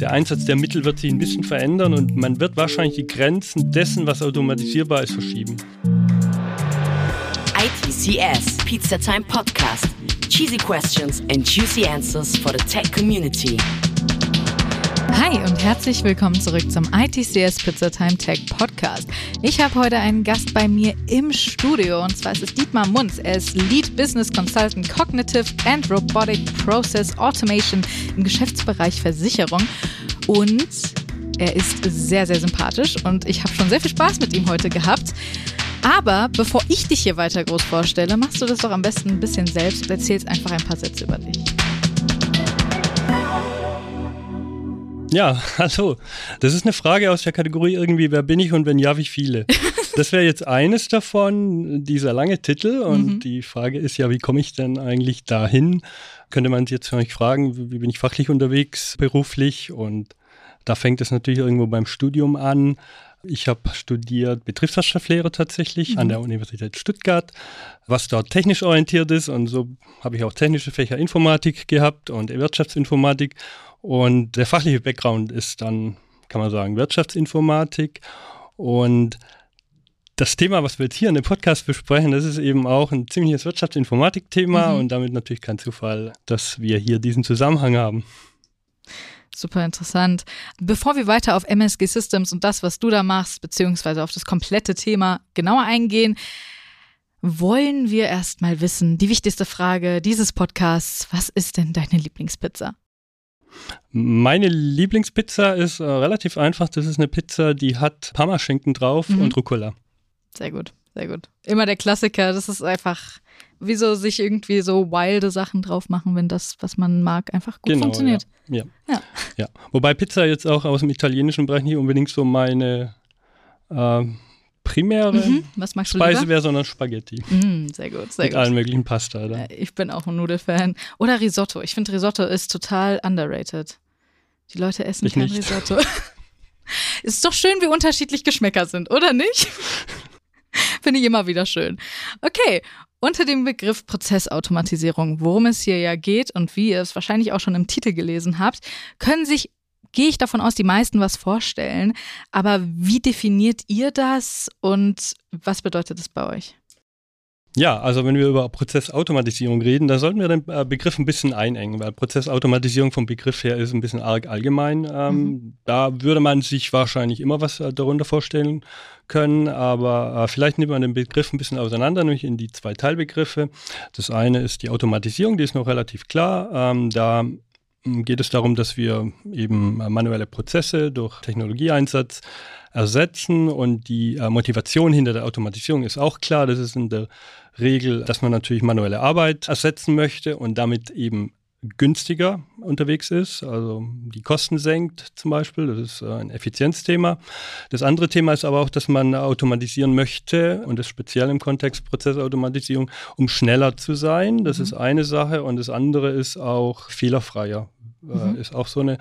Der Einsatz der Mittel wird sich ein bisschen verändern und man wird wahrscheinlich die Grenzen dessen, was automatisierbar ist, verschieben. ITCS Pizza Time Podcast. Cheesy questions and juicy answers for the tech community. Hi und herzlich willkommen zurück zum ITCS Pizza Time Tech Podcast. Ich habe heute einen Gast bei mir im Studio und zwar ist es Dietmar Munz. Er ist Lead Business Consultant Cognitive and Robotic Process Automation im Geschäftsbereich Versicherung und er ist sehr, sehr sympathisch und ich habe schon sehr viel Spaß mit ihm heute gehabt. Aber bevor ich dich hier weiter groß vorstelle, machst du das doch am besten ein bisschen selbst und erzählst einfach ein paar Sätze über dich. Ja, hallo. Das ist eine Frage aus der Kategorie irgendwie, wer bin ich und wenn ja, wie viele? Das wäre jetzt eines davon, dieser lange Titel. Und mhm. die Frage ist ja, wie komme ich denn eigentlich dahin? Könnte man jetzt vielleicht fragen, wie bin ich fachlich unterwegs, beruflich? Und da fängt es natürlich irgendwo beim Studium an. Ich habe studiert Betriebswirtschaftslehre tatsächlich mhm. an der Universität Stuttgart, was dort technisch orientiert ist. Und so habe ich auch technische Fächer Informatik gehabt und Wirtschaftsinformatik. Und der fachliche Background ist dann, kann man sagen, Wirtschaftsinformatik. Und das Thema, was wir jetzt hier in dem Podcast besprechen, das ist eben auch ein ziemliches Wirtschaftsinformatik-Thema mhm. und damit natürlich kein Zufall, dass wir hier diesen Zusammenhang haben. Super interessant. Bevor wir weiter auf MSG Systems und das, was du da machst, beziehungsweise auf das komplette Thema genauer eingehen, wollen wir erstmal wissen, die wichtigste Frage dieses Podcasts, was ist denn deine Lieblingspizza? Meine Lieblingspizza ist äh, relativ einfach. Das ist eine Pizza, die hat Parmaschinken drauf mhm. und Rucola. Sehr gut, sehr gut. Immer der Klassiker. Das ist einfach, wieso sich irgendwie so wilde Sachen drauf machen, wenn das, was man mag, einfach gut genau, funktioniert. Ja. Ja. ja. ja. Wobei Pizza jetzt auch aus dem italienischen Bereich nicht unbedingt so meine äh, primäre mhm. Speise wäre, sondern Spaghetti. Mhm, sehr gut, sehr Mit gut. allen möglichen Pasta. Oder? Ich bin auch ein Nudelfan. Oder Risotto. Ich finde Risotto ist total underrated. Die Leute essen ich kein nicht. Risotto. ist doch schön, wie unterschiedlich Geschmäcker sind, oder nicht? finde ich immer wieder schön. Okay, unter dem Begriff Prozessautomatisierung, worum es hier ja geht und wie ihr es wahrscheinlich auch schon im Titel gelesen habt, können sich gehe ich davon aus, die meisten was vorstellen. Aber wie definiert ihr das und was bedeutet es bei euch? Ja, also wenn wir über Prozessautomatisierung reden, dann sollten wir den äh, Begriff ein bisschen einengen, weil Prozessautomatisierung vom Begriff her ist ein bisschen arg allgemein. Ähm, mhm. Da würde man sich wahrscheinlich immer was äh, darunter vorstellen können, aber äh, vielleicht nimmt man den Begriff ein bisschen auseinander, nämlich in die zwei Teilbegriffe. Das eine ist die Automatisierung, die ist noch relativ klar. Ähm, da geht es darum, dass wir eben äh, manuelle Prozesse durch Technologieeinsatz ersetzen und die äh, Motivation hinter der Automatisierung ist auch klar. Das ist in der Regel, dass man natürlich manuelle Arbeit ersetzen möchte und damit eben günstiger unterwegs ist, also die Kosten senkt zum Beispiel, das ist äh, ein Effizienzthema. Das andere Thema ist aber auch, dass man automatisieren möchte und das speziell im Kontext Prozessautomatisierung, um schneller zu sein. Das mhm. ist eine Sache und das andere ist auch fehlerfreier mhm. ist auch so eine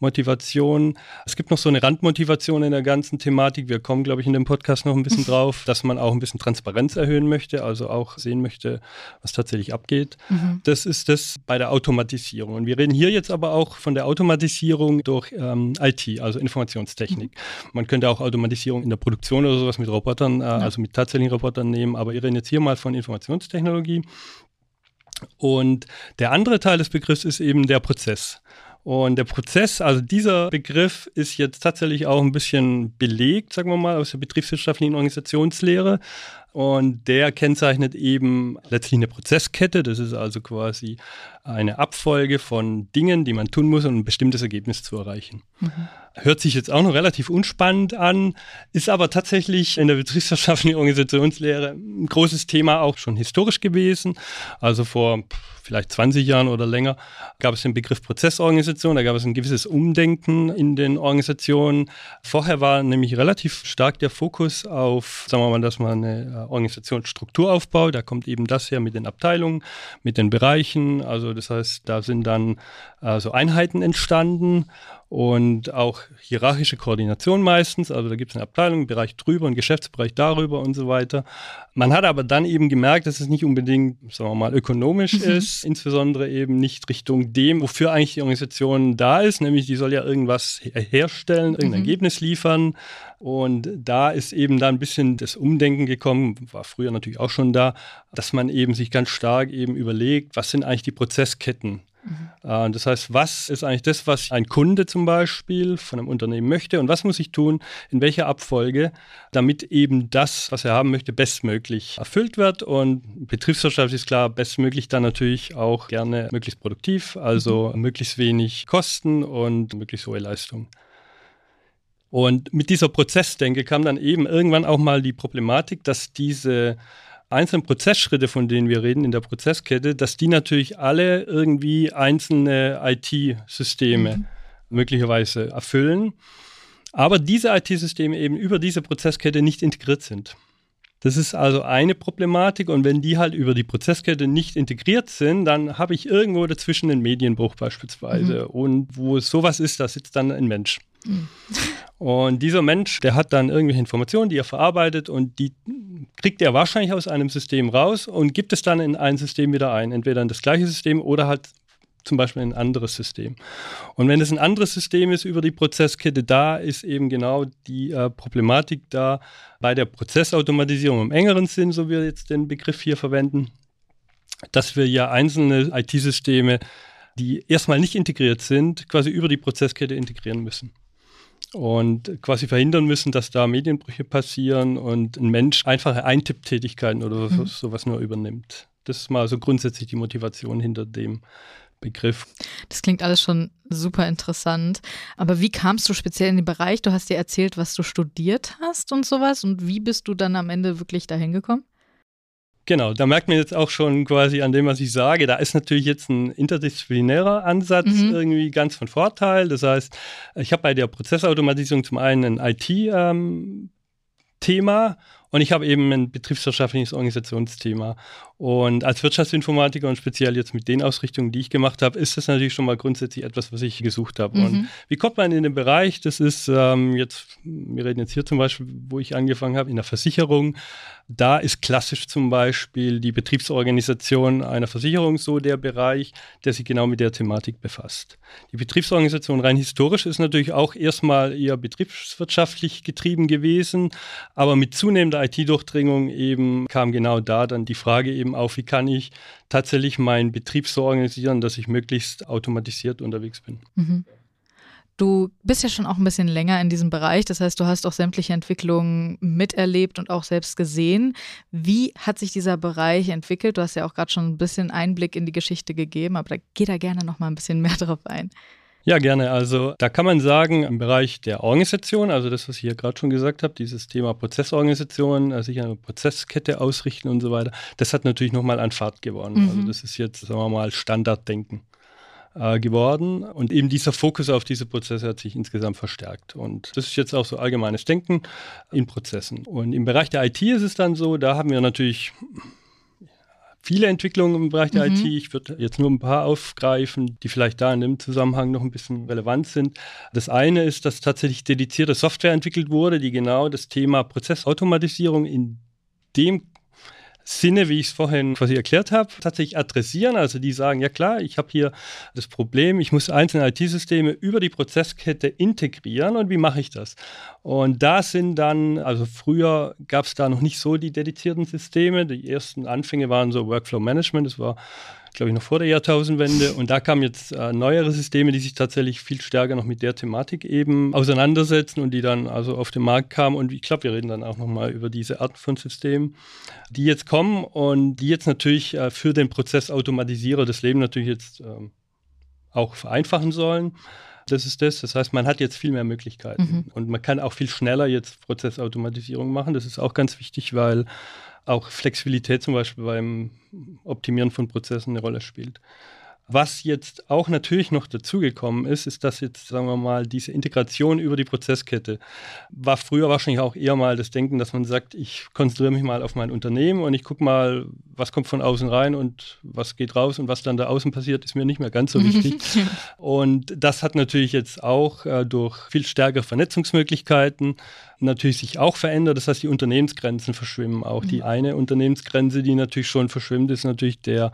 Motivation. Es gibt noch so eine Randmotivation in der ganzen Thematik. Wir kommen, glaube ich, in dem Podcast noch ein bisschen drauf, dass man auch ein bisschen Transparenz erhöhen möchte, also auch sehen möchte, was tatsächlich abgeht. Mhm. Das ist das bei der Automatisierung. Und wir reden hier jetzt aber auch von der Automatisierung durch ähm, IT, also Informationstechnik. Mhm. Man könnte auch Automatisierung in der Produktion oder sowas mit Robotern, äh, ja. also mit tatsächlichen Robotern nehmen, aber wir reden jetzt hier mal von Informationstechnologie. Und der andere Teil des Begriffs ist eben der Prozess. Und der Prozess, also dieser Begriff ist jetzt tatsächlich auch ein bisschen belegt, sagen wir mal, aus der betriebswirtschaftlichen Organisationslehre. Und der kennzeichnet eben letztlich eine Prozesskette. Das ist also quasi eine Abfolge von Dingen, die man tun muss, um ein bestimmtes Ergebnis zu erreichen. Mhm. Hört sich jetzt auch noch relativ unspannend an, ist aber tatsächlich in der betriebswirtschaftlichen Organisationslehre ein großes Thema auch schon historisch gewesen. Also vor vielleicht 20 Jahren oder länger gab es den Begriff Prozessorganisation, da gab es ein gewisses Umdenken in den Organisationen. Vorher war nämlich relativ stark der Fokus auf, sagen wir mal, dass man eine Organisationsstruktur aufbaut. Da kommt eben das her mit den Abteilungen, mit den Bereichen. Also das heißt, da sind dann äh, so Einheiten entstanden und auch hierarchische Koordination meistens. Also da gibt es eine Abteilung, einen Bereich drüber, einen Geschäftsbereich darüber und so weiter. Man hat aber dann eben gemerkt, dass es nicht unbedingt, sagen wir mal, ökonomisch mhm. ist, insbesondere eben nicht Richtung dem, wofür eigentlich die Organisation da ist, nämlich die soll ja irgendwas herstellen, irgendein mhm. Ergebnis liefern. Und da ist eben da ein bisschen das Umdenken gekommen, war früher natürlich auch schon da, dass man eben sich ganz stark eben überlegt, was sind eigentlich die Prozessketten? Mhm. Das heißt, was ist eigentlich das, was ein Kunde zum Beispiel von einem Unternehmen möchte und was muss ich tun, in welcher Abfolge, damit eben das, was er haben möchte, bestmöglich erfüllt wird. Und Betriebswirtschaft ist klar, bestmöglich dann natürlich auch gerne möglichst produktiv, also mhm. möglichst wenig Kosten und möglichst hohe Leistung. Und mit dieser Prozessdenke kam dann eben irgendwann auch mal die Problematik, dass diese einzelnen Prozessschritte, von denen wir reden in der Prozesskette, dass die natürlich alle irgendwie einzelne IT-Systeme mhm. möglicherweise erfüllen, aber diese IT-Systeme eben über diese Prozesskette nicht integriert sind. Das ist also eine Problematik und wenn die halt über die Prozesskette nicht integriert sind, dann habe ich irgendwo dazwischen einen Medienbruch beispielsweise mhm. und wo es sowas ist, da sitzt dann ein Mensch. Mhm. Und dieser Mensch, der hat dann irgendwelche Informationen, die er verarbeitet und die kriegt er wahrscheinlich aus einem System raus und gibt es dann in ein System wieder ein. Entweder in das gleiche System oder halt zum Beispiel in ein anderes System. Und wenn es ein anderes System ist über die Prozesskette, da ist eben genau die äh, Problematik da bei der Prozessautomatisierung im engeren Sinn, so wir jetzt den Begriff hier verwenden, dass wir ja einzelne IT-Systeme, die erstmal nicht integriert sind, quasi über die Prozesskette integrieren müssen und quasi verhindern müssen, dass da Medienbrüche passieren und ein Mensch einfache Eintipptätigkeiten oder mhm. sowas nur übernimmt. Das ist mal so grundsätzlich die Motivation hinter dem Begriff. Das klingt alles schon super interessant. Aber wie kamst du speziell in den Bereich? Du hast dir erzählt, was du studiert hast und sowas. Und wie bist du dann am Ende wirklich dahin gekommen? Genau, da merkt man jetzt auch schon quasi an dem, was ich sage, da ist natürlich jetzt ein interdisziplinärer Ansatz mhm. irgendwie ganz von Vorteil. Das heißt, ich habe bei der Prozessautomatisierung zum einen ein IT-Thema ähm, und ich habe eben ein betriebswirtschaftliches Organisationsthema. Und als Wirtschaftsinformatiker und speziell jetzt mit den Ausrichtungen, die ich gemacht habe, ist das natürlich schon mal grundsätzlich etwas, was ich gesucht habe. Mhm. Und wie kommt man in den Bereich? Das ist ähm, jetzt, wir reden jetzt hier zum Beispiel, wo ich angefangen habe, in der Versicherung. Da ist klassisch zum Beispiel die Betriebsorganisation einer Versicherung so der Bereich, der sich genau mit der Thematik befasst. Die Betriebsorganisation rein historisch ist natürlich auch erstmal eher betriebswirtschaftlich getrieben gewesen, aber mit zunehmender IT-Durchdringung eben kam genau da dann die Frage eben auf, wie kann ich tatsächlich meinen Betrieb so organisieren, dass ich möglichst automatisiert unterwegs bin. Mhm. Du bist ja schon auch ein bisschen länger in diesem Bereich, das heißt, du hast auch sämtliche Entwicklungen miterlebt und auch selbst gesehen. Wie hat sich dieser Bereich entwickelt? Du hast ja auch gerade schon ein bisschen Einblick in die Geschichte gegeben, aber da geh da gerne noch mal ein bisschen mehr drauf ein. Ja, gerne. Also da kann man sagen, im Bereich der Organisation, also das, was ich hier gerade schon gesagt habe, dieses Thema Prozessorganisation, also sich eine Prozesskette ausrichten und so weiter, das hat natürlich nochmal an Fahrt gewonnen. Mhm. Also das ist jetzt, sagen wir mal, Standarddenken äh, geworden. Und eben dieser Fokus auf diese Prozesse hat sich insgesamt verstärkt. Und das ist jetzt auch so allgemeines Denken in Prozessen. Und im Bereich der IT ist es dann so, da haben wir natürlich viele Entwicklungen im Bereich der mhm. IT. Ich würde jetzt nur ein paar aufgreifen, die vielleicht da in dem Zusammenhang noch ein bisschen relevant sind. Das eine ist, dass tatsächlich dedizierte Software entwickelt wurde, die genau das Thema Prozessautomatisierung in dem Sinne, wie ich es vorhin quasi erklärt habe, tatsächlich adressieren. Also die sagen, ja klar, ich habe hier das Problem, ich muss einzelne IT-Systeme über die Prozesskette integrieren und wie mache ich das? Und da sind dann, also früher gab es da noch nicht so die dedizierten Systeme. Die ersten Anfänge waren so Workflow Management, das war glaube ich, noch vor der Jahrtausendwende. Und da kamen jetzt äh, neuere Systeme, die sich tatsächlich viel stärker noch mit der Thematik eben auseinandersetzen und die dann also auf den Markt kamen. Und ich glaube, wir reden dann auch nochmal über diese Art von Systemen, die jetzt kommen und die jetzt natürlich äh, für den Prozessautomatisierer das Leben natürlich jetzt ähm, auch vereinfachen sollen. Das ist das. Das heißt, man hat jetzt viel mehr Möglichkeiten mhm. und man kann auch viel schneller jetzt Prozessautomatisierung machen. Das ist auch ganz wichtig, weil auch Flexibilität zum Beispiel beim Optimieren von Prozessen eine Rolle spielt. Was jetzt auch natürlich noch dazugekommen ist, ist, dass jetzt, sagen wir mal, diese Integration über die Prozesskette war früher wahrscheinlich auch eher mal das Denken, dass man sagt, ich konzentriere mich mal auf mein Unternehmen und ich gucke mal, was kommt von außen rein und was geht raus und was dann da außen passiert, ist mir nicht mehr ganz so wichtig. und das hat natürlich jetzt auch äh, durch viel stärkere Vernetzungsmöglichkeiten natürlich sich auch verändert. Das heißt, die Unternehmensgrenzen verschwimmen auch. Mhm. Die eine Unternehmensgrenze, die natürlich schon verschwimmt, ist natürlich der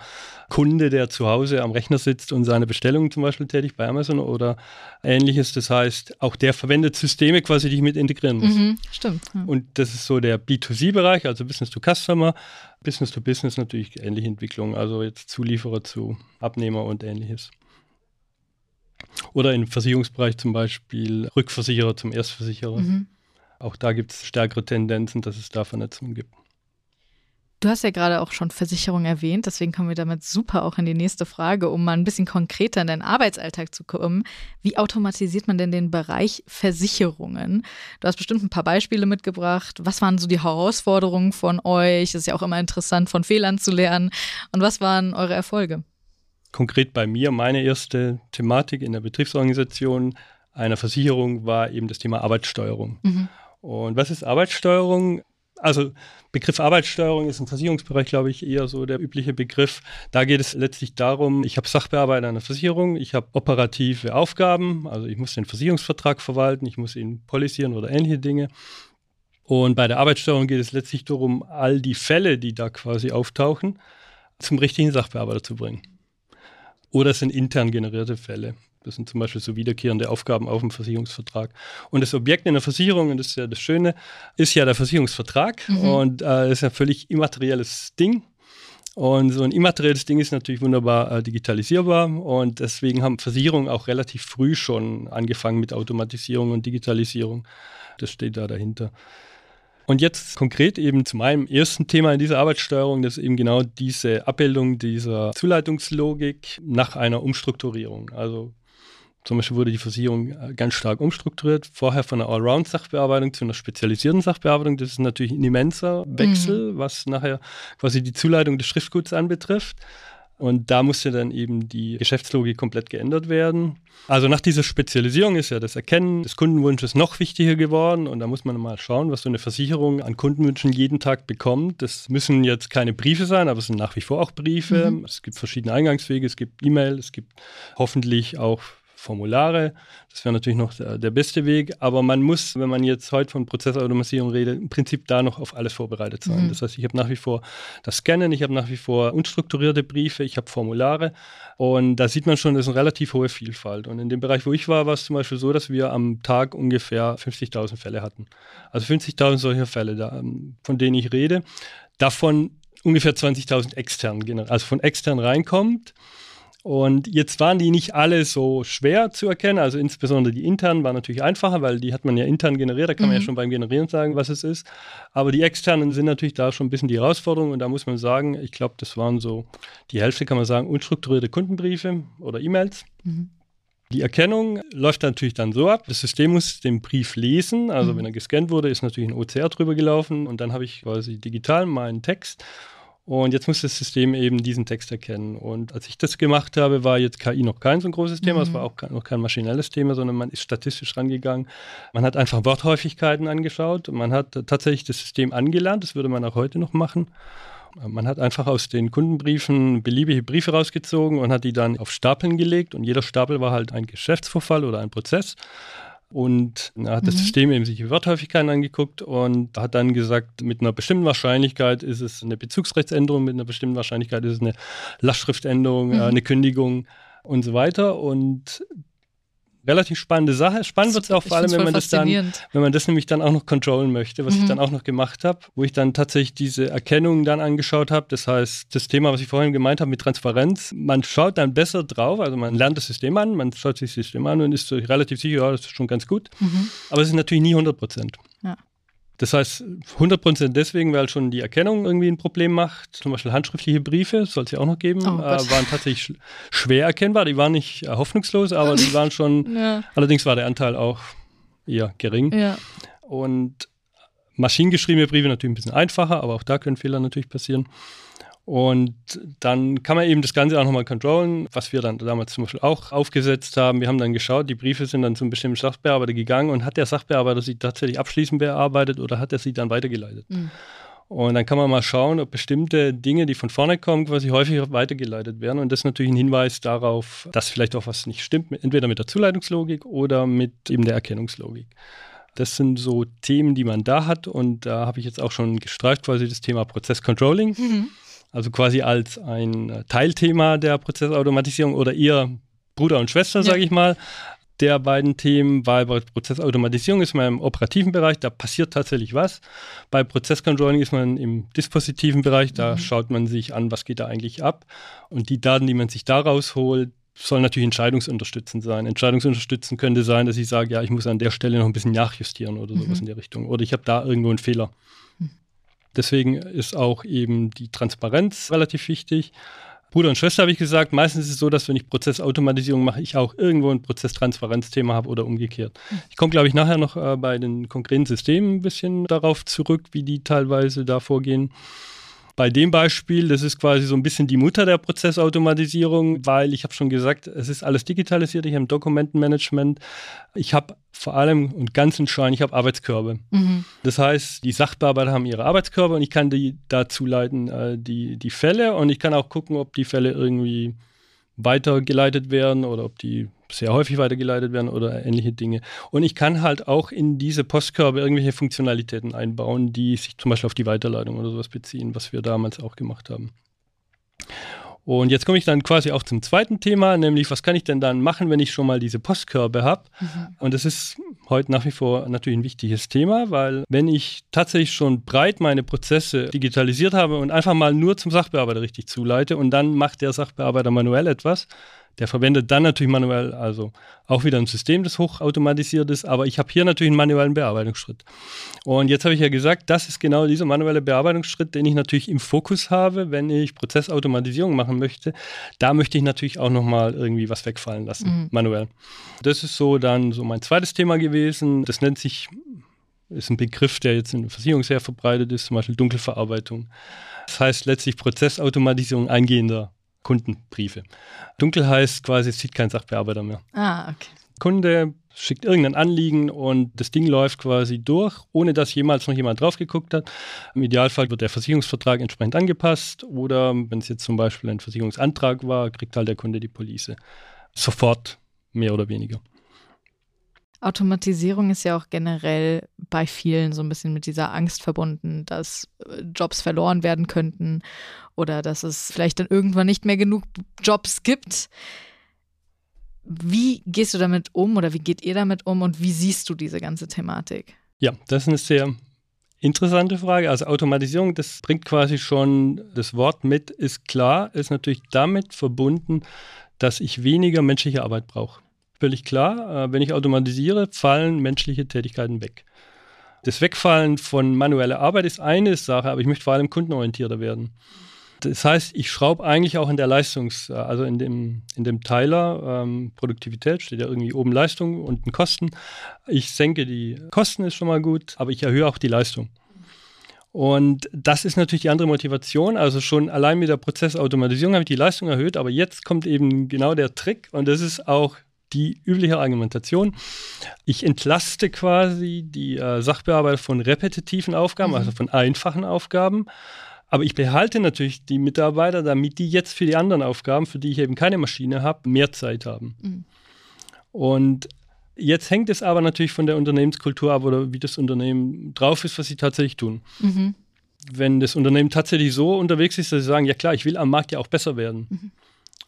Kunde, der zu Hause am Rechner sitzt und seine Bestellungen zum Beispiel tätigt bei Amazon oder ähnliches. Das heißt, auch der verwendet Systeme quasi, die ich mit integrieren muss. Mhm, stimmt. Ja. Und das ist so der B2C-Bereich, also Business to Customer. Business to Business natürlich ähnliche Entwicklung, also jetzt Zulieferer zu Abnehmer und ähnliches. Oder im Versicherungsbereich zum Beispiel Rückversicherer zum Erstversicherer. Mhm. Auch da gibt es stärkere Tendenzen, dass es da Vernetzungen gibt. Du hast ja gerade auch schon Versicherung erwähnt, deswegen kommen wir damit super auch in die nächste Frage, um mal ein bisschen konkreter in deinen Arbeitsalltag zu kommen. Wie automatisiert man denn den Bereich Versicherungen? Du hast bestimmt ein paar Beispiele mitgebracht. Was waren so die Herausforderungen von euch? Es ist ja auch immer interessant, von Fehlern zu lernen. Und was waren eure Erfolge? Konkret bei mir, meine erste Thematik in der Betriebsorganisation einer Versicherung war eben das Thema Arbeitssteuerung. Mhm. Und was ist Arbeitssteuerung? Also Begriff Arbeitssteuerung ist im Versicherungsbereich, glaube ich, eher so der übliche Begriff. Da geht es letztlich darum, ich habe Sachbearbeiter einer Versicherung, ich habe operative Aufgaben, also ich muss den Versicherungsvertrag verwalten, ich muss ihn polisieren oder ähnliche Dinge. Und bei der Arbeitssteuerung geht es letztlich darum, all die Fälle, die da quasi auftauchen, zum richtigen Sachbearbeiter zu bringen. Oder es sind intern generierte Fälle. Das sind zum Beispiel so wiederkehrende Aufgaben auf dem Versicherungsvertrag. Und das Objekt in der Versicherung, und das ist ja das Schöne, ist ja der Versicherungsvertrag. Mhm. Und äh, ist ja ein völlig immaterielles Ding. Und so ein immaterielles Ding ist natürlich wunderbar äh, digitalisierbar. Und deswegen haben Versicherungen auch relativ früh schon angefangen mit Automatisierung und Digitalisierung. Das steht da dahinter. Und jetzt konkret eben zu meinem ersten Thema in dieser Arbeitssteuerung, das ist eben genau diese Abbildung dieser Zuleitungslogik nach einer Umstrukturierung. Also zum Beispiel wurde die Versicherung äh, ganz stark umstrukturiert, vorher von einer Allround-Sachbearbeitung zu einer spezialisierten Sachbearbeitung. Das ist natürlich ein immenser Wechsel, mhm. was nachher quasi die Zuleitung des Schriftguts anbetrifft. Und da musste dann eben die Geschäftslogik komplett geändert werden. Also nach dieser Spezialisierung ist ja das Erkennen des Kundenwunsches noch wichtiger geworden. Und da muss man mal schauen, was so eine Versicherung an Kundenwünschen jeden Tag bekommt. Das müssen jetzt keine Briefe sein, aber es sind nach wie vor auch Briefe. Mhm. Es gibt verschiedene Eingangswege, es gibt E-Mail, es gibt hoffentlich auch Formulare. Das wäre natürlich noch der, der, beste Weg, aber man muss, wenn man jetzt heute von Prozessautomatisierung redet, im Prinzip da noch auf alles vorbereitet sein. Mhm. Das heißt, ich habe nach wie vor das Scannen, ich habe nach wie vor unstrukturierte Briefe, ich habe Formulare und da sieht man schon, das ist eine relativ hohe Vielfalt. Und in dem Bereich, wo ich war, war es zum Beispiel so, dass wir am Tag ungefähr 50.000 Fälle hatten. Also 50.000 solcher Fälle, da, von denen ich rede. Davon ungefähr 20.000 extern, also von extern reinkommt. Und jetzt waren die nicht alle so schwer zu erkennen, also insbesondere die internen waren natürlich einfacher, weil die hat man ja intern generiert, da kann mhm. man ja mhm. schon beim Generieren sagen, was es ist. Aber die externen sind natürlich da schon ein bisschen die Herausforderung und da muss man sagen, ich glaube, das waren so die Hälfte, kann man sagen, unstrukturierte Kundenbriefe oder E-Mails. Mhm. Die Erkennung läuft natürlich dann so ab. Das System muss den Brief lesen. Also mhm. wenn er gescannt wurde, ist natürlich ein OCR drüber gelaufen und dann habe ich quasi digital meinen Text und jetzt muss das System eben diesen Text erkennen. Und als ich das gemacht habe, war jetzt KI noch kein so ein großes Thema. Es mhm. war auch noch kein maschinelles Thema, sondern man ist statistisch rangegangen. Man hat einfach Worthäufigkeiten angeschaut man hat tatsächlich das System angelernt. Das würde man auch heute noch machen. Man hat einfach aus den Kundenbriefen beliebige Briefe rausgezogen und hat die dann auf Stapeln gelegt und jeder Stapel war halt ein Geschäftsvorfall oder ein Prozess und er hat das mhm. System eben sich die Worthäufigkeiten angeguckt und hat dann gesagt, mit einer bestimmten Wahrscheinlichkeit ist es eine Bezugsrechtsänderung, mit einer bestimmten Wahrscheinlichkeit ist es eine Lastschriftänderung, äh, mhm. eine Kündigung und so weiter. Und relativ spannende Sache. Spannend wird es auch vor allem, wenn man das dann, wenn man das nämlich dann auch noch controllen möchte, was mhm. ich dann auch noch gemacht habe, wo ich dann tatsächlich diese Erkennung dann angeschaut habe. Das heißt, das Thema, was ich vorhin gemeint habe mit Transparenz, man schaut dann besser drauf, also man lernt das System an, man schaut sich das System an und ist relativ sicher, ja, das ist schon ganz gut. Mhm. Aber es ist natürlich nie 100 Prozent. Das heißt, 100% deswegen, weil schon die Erkennung irgendwie ein Problem macht. Zum Beispiel handschriftliche Briefe, soll es ja auch noch geben, oh äh, waren tatsächlich schwer erkennbar. Die waren nicht äh, hoffnungslos, aber die waren schon, ja. allerdings war der Anteil auch eher gering. Ja. Und maschinengeschriebene Briefe natürlich ein bisschen einfacher, aber auch da können Fehler natürlich passieren. Und dann kann man eben das Ganze auch nochmal controllen, was wir dann damals zum Beispiel auch aufgesetzt haben. Wir haben dann geschaut, die Briefe sind dann zum bestimmten Sachbearbeiter gegangen und hat der Sachbearbeiter sie tatsächlich abschließend bearbeitet oder hat er sie dann weitergeleitet? Mhm. Und dann kann man mal schauen, ob bestimmte Dinge, die von vorne kommen, quasi häufiger weitergeleitet werden. Und das ist natürlich ein Hinweis darauf, dass vielleicht auch was nicht stimmt, entweder mit der Zuleitungslogik oder mit eben der Erkennungslogik. Das sind so Themen, die man da hat. Und da habe ich jetzt auch schon gestreift, quasi das Thema Prozesscontrolling. Mhm. Also quasi als ein Teilthema der Prozessautomatisierung oder ihr Bruder und Schwester, ja. sage ich mal der beiden Themen, weil bei Prozessautomatisierung ist man im operativen Bereich, da passiert tatsächlich was. Bei Prozesscontrolling ist man im dispositiven Bereich, da mhm. schaut man sich an, was geht da eigentlich ab. Und die Daten, die man sich daraus holt, sollen natürlich entscheidungsunterstützend sein. Entscheidungsunterstützend könnte sein, dass ich sage, ja, ich muss an der Stelle noch ein bisschen nachjustieren oder sowas mhm. in der Richtung. Oder ich habe da irgendwo einen Fehler. Deswegen ist auch eben die Transparenz relativ wichtig. Bruder und Schwester habe ich gesagt, meistens ist es so, dass wenn ich Prozessautomatisierung mache, ich auch irgendwo ein Prozesstransparenzthema habe oder umgekehrt. Ich komme, glaube ich, nachher noch äh, bei den konkreten Systemen ein bisschen darauf zurück, wie die teilweise da vorgehen. Bei dem Beispiel, das ist quasi so ein bisschen die Mutter der Prozessautomatisierung, weil ich habe schon gesagt, es ist alles digitalisiert, ich habe Dokumentenmanagement, ich habe vor allem und ganz entscheidend, ich habe Arbeitskörbe. Mhm. Das heißt, die Sachbearbeiter haben ihre Arbeitskörbe und ich kann die dazu leiten, äh, die, die Fälle und ich kann auch gucken, ob die Fälle irgendwie weitergeleitet werden oder ob die sehr häufig weitergeleitet werden oder ähnliche Dinge. Und ich kann halt auch in diese Postkörbe irgendwelche Funktionalitäten einbauen, die sich zum Beispiel auf die Weiterleitung oder sowas beziehen, was wir damals auch gemacht haben. Und jetzt komme ich dann quasi auch zum zweiten Thema, nämlich was kann ich denn dann machen, wenn ich schon mal diese Postkörbe habe? Mhm. Und das ist heute nach wie vor natürlich ein wichtiges Thema, weil wenn ich tatsächlich schon breit meine Prozesse digitalisiert habe und einfach mal nur zum Sachbearbeiter richtig zuleite und dann macht der Sachbearbeiter manuell etwas, der verwendet dann natürlich manuell, also auch wieder ein System, das hochautomatisiert ist, aber ich habe hier natürlich einen manuellen Bearbeitungsschritt. Und jetzt habe ich ja gesagt, das ist genau dieser manuelle Bearbeitungsschritt, den ich natürlich im Fokus habe, wenn ich Prozessautomatisierung machen möchte. Da möchte ich natürlich auch nochmal irgendwie was wegfallen lassen, mhm. manuell. Das ist so dann so mein zweites Thema gewesen. Das nennt sich, ist ein Begriff, der jetzt in der Versicherung sehr verbreitet ist, zum Beispiel Dunkelverarbeitung. Das heißt letztlich Prozessautomatisierung eingehender Kundenbriefe. Dunkel heißt quasi, es sieht kein Sachbearbeiter mehr. Ah, okay. Kunde schickt irgendein Anliegen und das Ding läuft quasi durch, ohne dass jemals noch jemand drauf geguckt hat. Im Idealfall wird der Versicherungsvertrag entsprechend angepasst oder wenn es jetzt zum Beispiel ein Versicherungsantrag war, kriegt halt der Kunde die Police. Sofort, mehr oder weniger. Automatisierung ist ja auch generell bei vielen so ein bisschen mit dieser Angst verbunden, dass äh, Jobs verloren werden könnten oder dass es vielleicht dann irgendwann nicht mehr genug Jobs gibt. Wie gehst du damit um oder wie geht ihr damit um und wie siehst du diese ganze Thematik? Ja, das ist eine sehr interessante Frage. Also Automatisierung, das bringt quasi schon das Wort mit, ist klar, ist natürlich damit verbunden, dass ich weniger menschliche Arbeit brauche völlig klar. Äh, wenn ich automatisiere, fallen menschliche Tätigkeiten weg. Das Wegfallen von manueller Arbeit ist eine Sache, aber ich möchte vor allem kundenorientierter werden. Das heißt, ich schraube eigentlich auch in der Leistungs-, also in dem, in dem Teiler ähm, Produktivität, steht ja irgendwie oben Leistung, unten Kosten. Ich senke die Kosten, ist schon mal gut, aber ich erhöhe auch die Leistung. Und das ist natürlich die andere Motivation. Also schon allein mit der Prozessautomatisierung habe ich die Leistung erhöht, aber jetzt kommt eben genau der Trick und das ist auch die übliche Argumentation. Ich entlaste quasi die äh, Sachbearbeiter von repetitiven Aufgaben, mhm. also von einfachen Aufgaben. Aber ich behalte natürlich die Mitarbeiter, damit die jetzt für die anderen Aufgaben, für die ich eben keine Maschine habe, mehr Zeit haben. Mhm. Und jetzt hängt es aber natürlich von der Unternehmenskultur ab oder wie das Unternehmen drauf ist, was sie tatsächlich tun. Mhm. Wenn das Unternehmen tatsächlich so unterwegs ist, dass sie sagen, ja klar, ich will am Markt ja auch besser werden. Mhm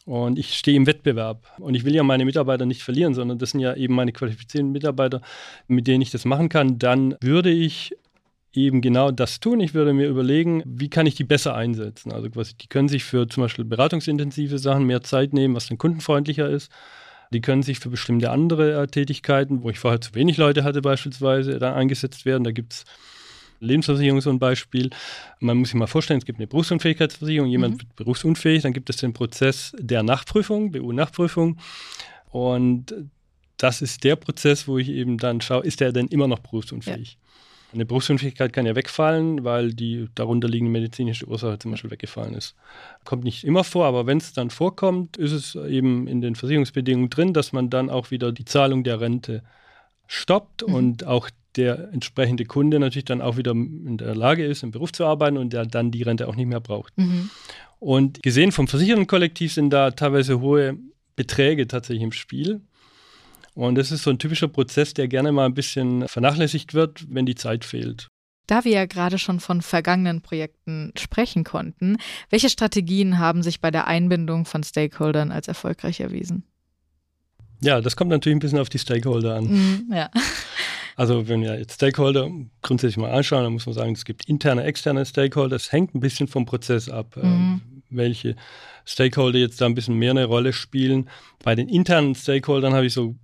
und ich stehe im Wettbewerb. Und ich will ja meine Mitarbeiter nicht verlieren, sondern das sind ja eben meine qualifizierten Mitarbeiter, mit denen ich das machen kann. Dann würde ich eben genau das tun. Ich würde mir überlegen, wie kann ich die besser einsetzen. Also quasi, die können sich für zum Beispiel beratungsintensive Sachen mehr Zeit nehmen, was dann kundenfreundlicher ist. Die können sich für bestimmte andere äh, Tätigkeiten, wo ich vorher zu wenig Leute hatte beispielsweise, dann eingesetzt werden. Da gibt es Lebensversicherung so ein Beispiel. Man muss sich mal vorstellen, es gibt eine Berufsunfähigkeitsversicherung, jemand mhm. wird berufsunfähig, dann gibt es den Prozess der Nachprüfung, BU-Nachprüfung. Und das ist der Prozess, wo ich eben dann schaue, ist der denn immer noch berufsunfähig? Ja. Eine Berufsunfähigkeit kann ja wegfallen, weil die darunterliegende medizinische Ursache zum Beispiel weggefallen ist. Kommt nicht immer vor, aber wenn es dann vorkommt, ist es eben in den Versicherungsbedingungen drin, dass man dann auch wieder die Zahlung der Rente stoppt mhm. und auch der entsprechende Kunde natürlich dann auch wieder in der Lage ist, im Beruf zu arbeiten und der dann die Rente auch nicht mehr braucht. Mhm. Und gesehen vom Versichertenkollektiv sind da teilweise hohe Beträge tatsächlich im Spiel. Und das ist so ein typischer Prozess, der gerne mal ein bisschen vernachlässigt wird, wenn die Zeit fehlt. Da wir ja gerade schon von vergangenen Projekten sprechen konnten, welche Strategien haben sich bei der Einbindung von Stakeholdern als erfolgreich erwiesen? Ja, das kommt natürlich ein bisschen auf die Stakeholder an. Mm, ja. Also wenn wir jetzt Stakeholder grundsätzlich mal anschauen, dann muss man sagen, es gibt interne, externe Stakeholder. Es hängt ein bisschen vom Prozess ab, mhm. äh, welche Stakeholder jetzt da ein bisschen mehr eine Rolle spielen. Bei den internen Stakeholdern habe ich so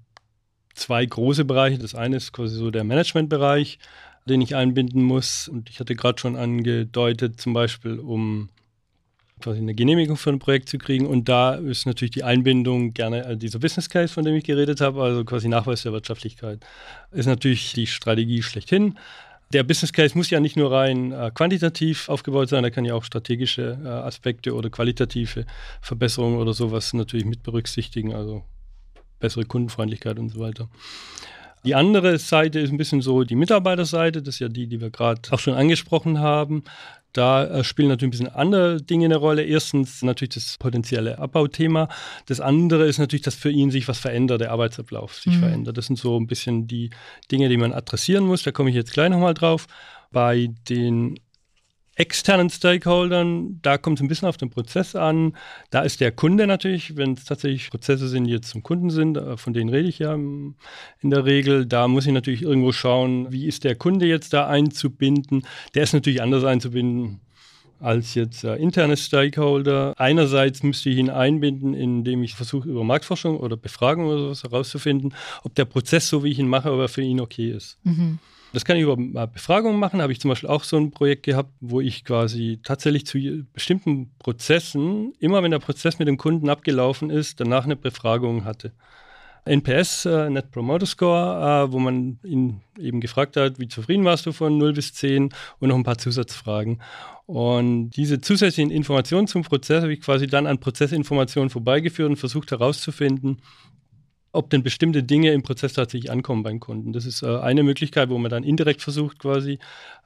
zwei große Bereiche. Das eine ist quasi so der Managementbereich, den ich einbinden muss. Und ich hatte gerade schon angedeutet, zum Beispiel um quasi eine Genehmigung für ein Projekt zu kriegen. Und da ist natürlich die Einbindung gerne äh, dieser Business Case, von dem ich geredet habe, also quasi Nachweis der Wirtschaftlichkeit, ist natürlich die Strategie schlechthin. Der Business Case muss ja nicht nur rein äh, quantitativ aufgebaut sein, er kann ja auch strategische äh, Aspekte oder qualitative Verbesserungen oder sowas natürlich mit berücksichtigen, also bessere Kundenfreundlichkeit und so weiter. Die andere Seite ist ein bisschen so die Mitarbeiterseite, das ist ja die, die wir gerade auch schon angesprochen haben. Da äh, spielen natürlich ein bisschen andere Dinge eine Rolle. Erstens natürlich das potenzielle Abbauthema. Das andere ist natürlich, dass für ihn sich was verändert, der Arbeitsablauf sich mhm. verändert. Das sind so ein bisschen die Dinge, die man adressieren muss. Da komme ich jetzt gleich nochmal drauf. Bei den externen Stakeholdern, da kommt es ein bisschen auf den Prozess an. Da ist der Kunde natürlich, wenn es tatsächlich Prozesse sind, die jetzt zum Kunden sind, äh, von denen rede ich ja in der Regel, da muss ich natürlich irgendwo schauen, wie ist der Kunde jetzt da einzubinden. Der ist natürlich anders einzubinden als jetzt äh, interne Stakeholder. Einerseits müsste ich ihn einbinden, indem ich versuche, über Marktforschung oder Befragung oder sowas herauszufinden, ob der Prozess, so wie ich ihn mache, aber für ihn okay ist. Mhm. Das kann ich über Befragungen machen. Habe ich zum Beispiel auch so ein Projekt gehabt, wo ich quasi tatsächlich zu bestimmten Prozessen, immer wenn der Prozess mit dem Kunden abgelaufen ist, danach eine Befragung hatte. NPS, äh, Net Promoter Score, äh, wo man ihn eben gefragt hat, wie zufrieden warst du von 0 bis 10 und noch ein paar Zusatzfragen. Und diese zusätzlichen Informationen zum Prozess habe ich quasi dann an Prozessinformationen vorbeigeführt und versucht herauszufinden, ob denn bestimmte Dinge im Prozess tatsächlich ankommen beim Kunden. Das ist äh, eine Möglichkeit, wo man dann indirekt versucht, quasi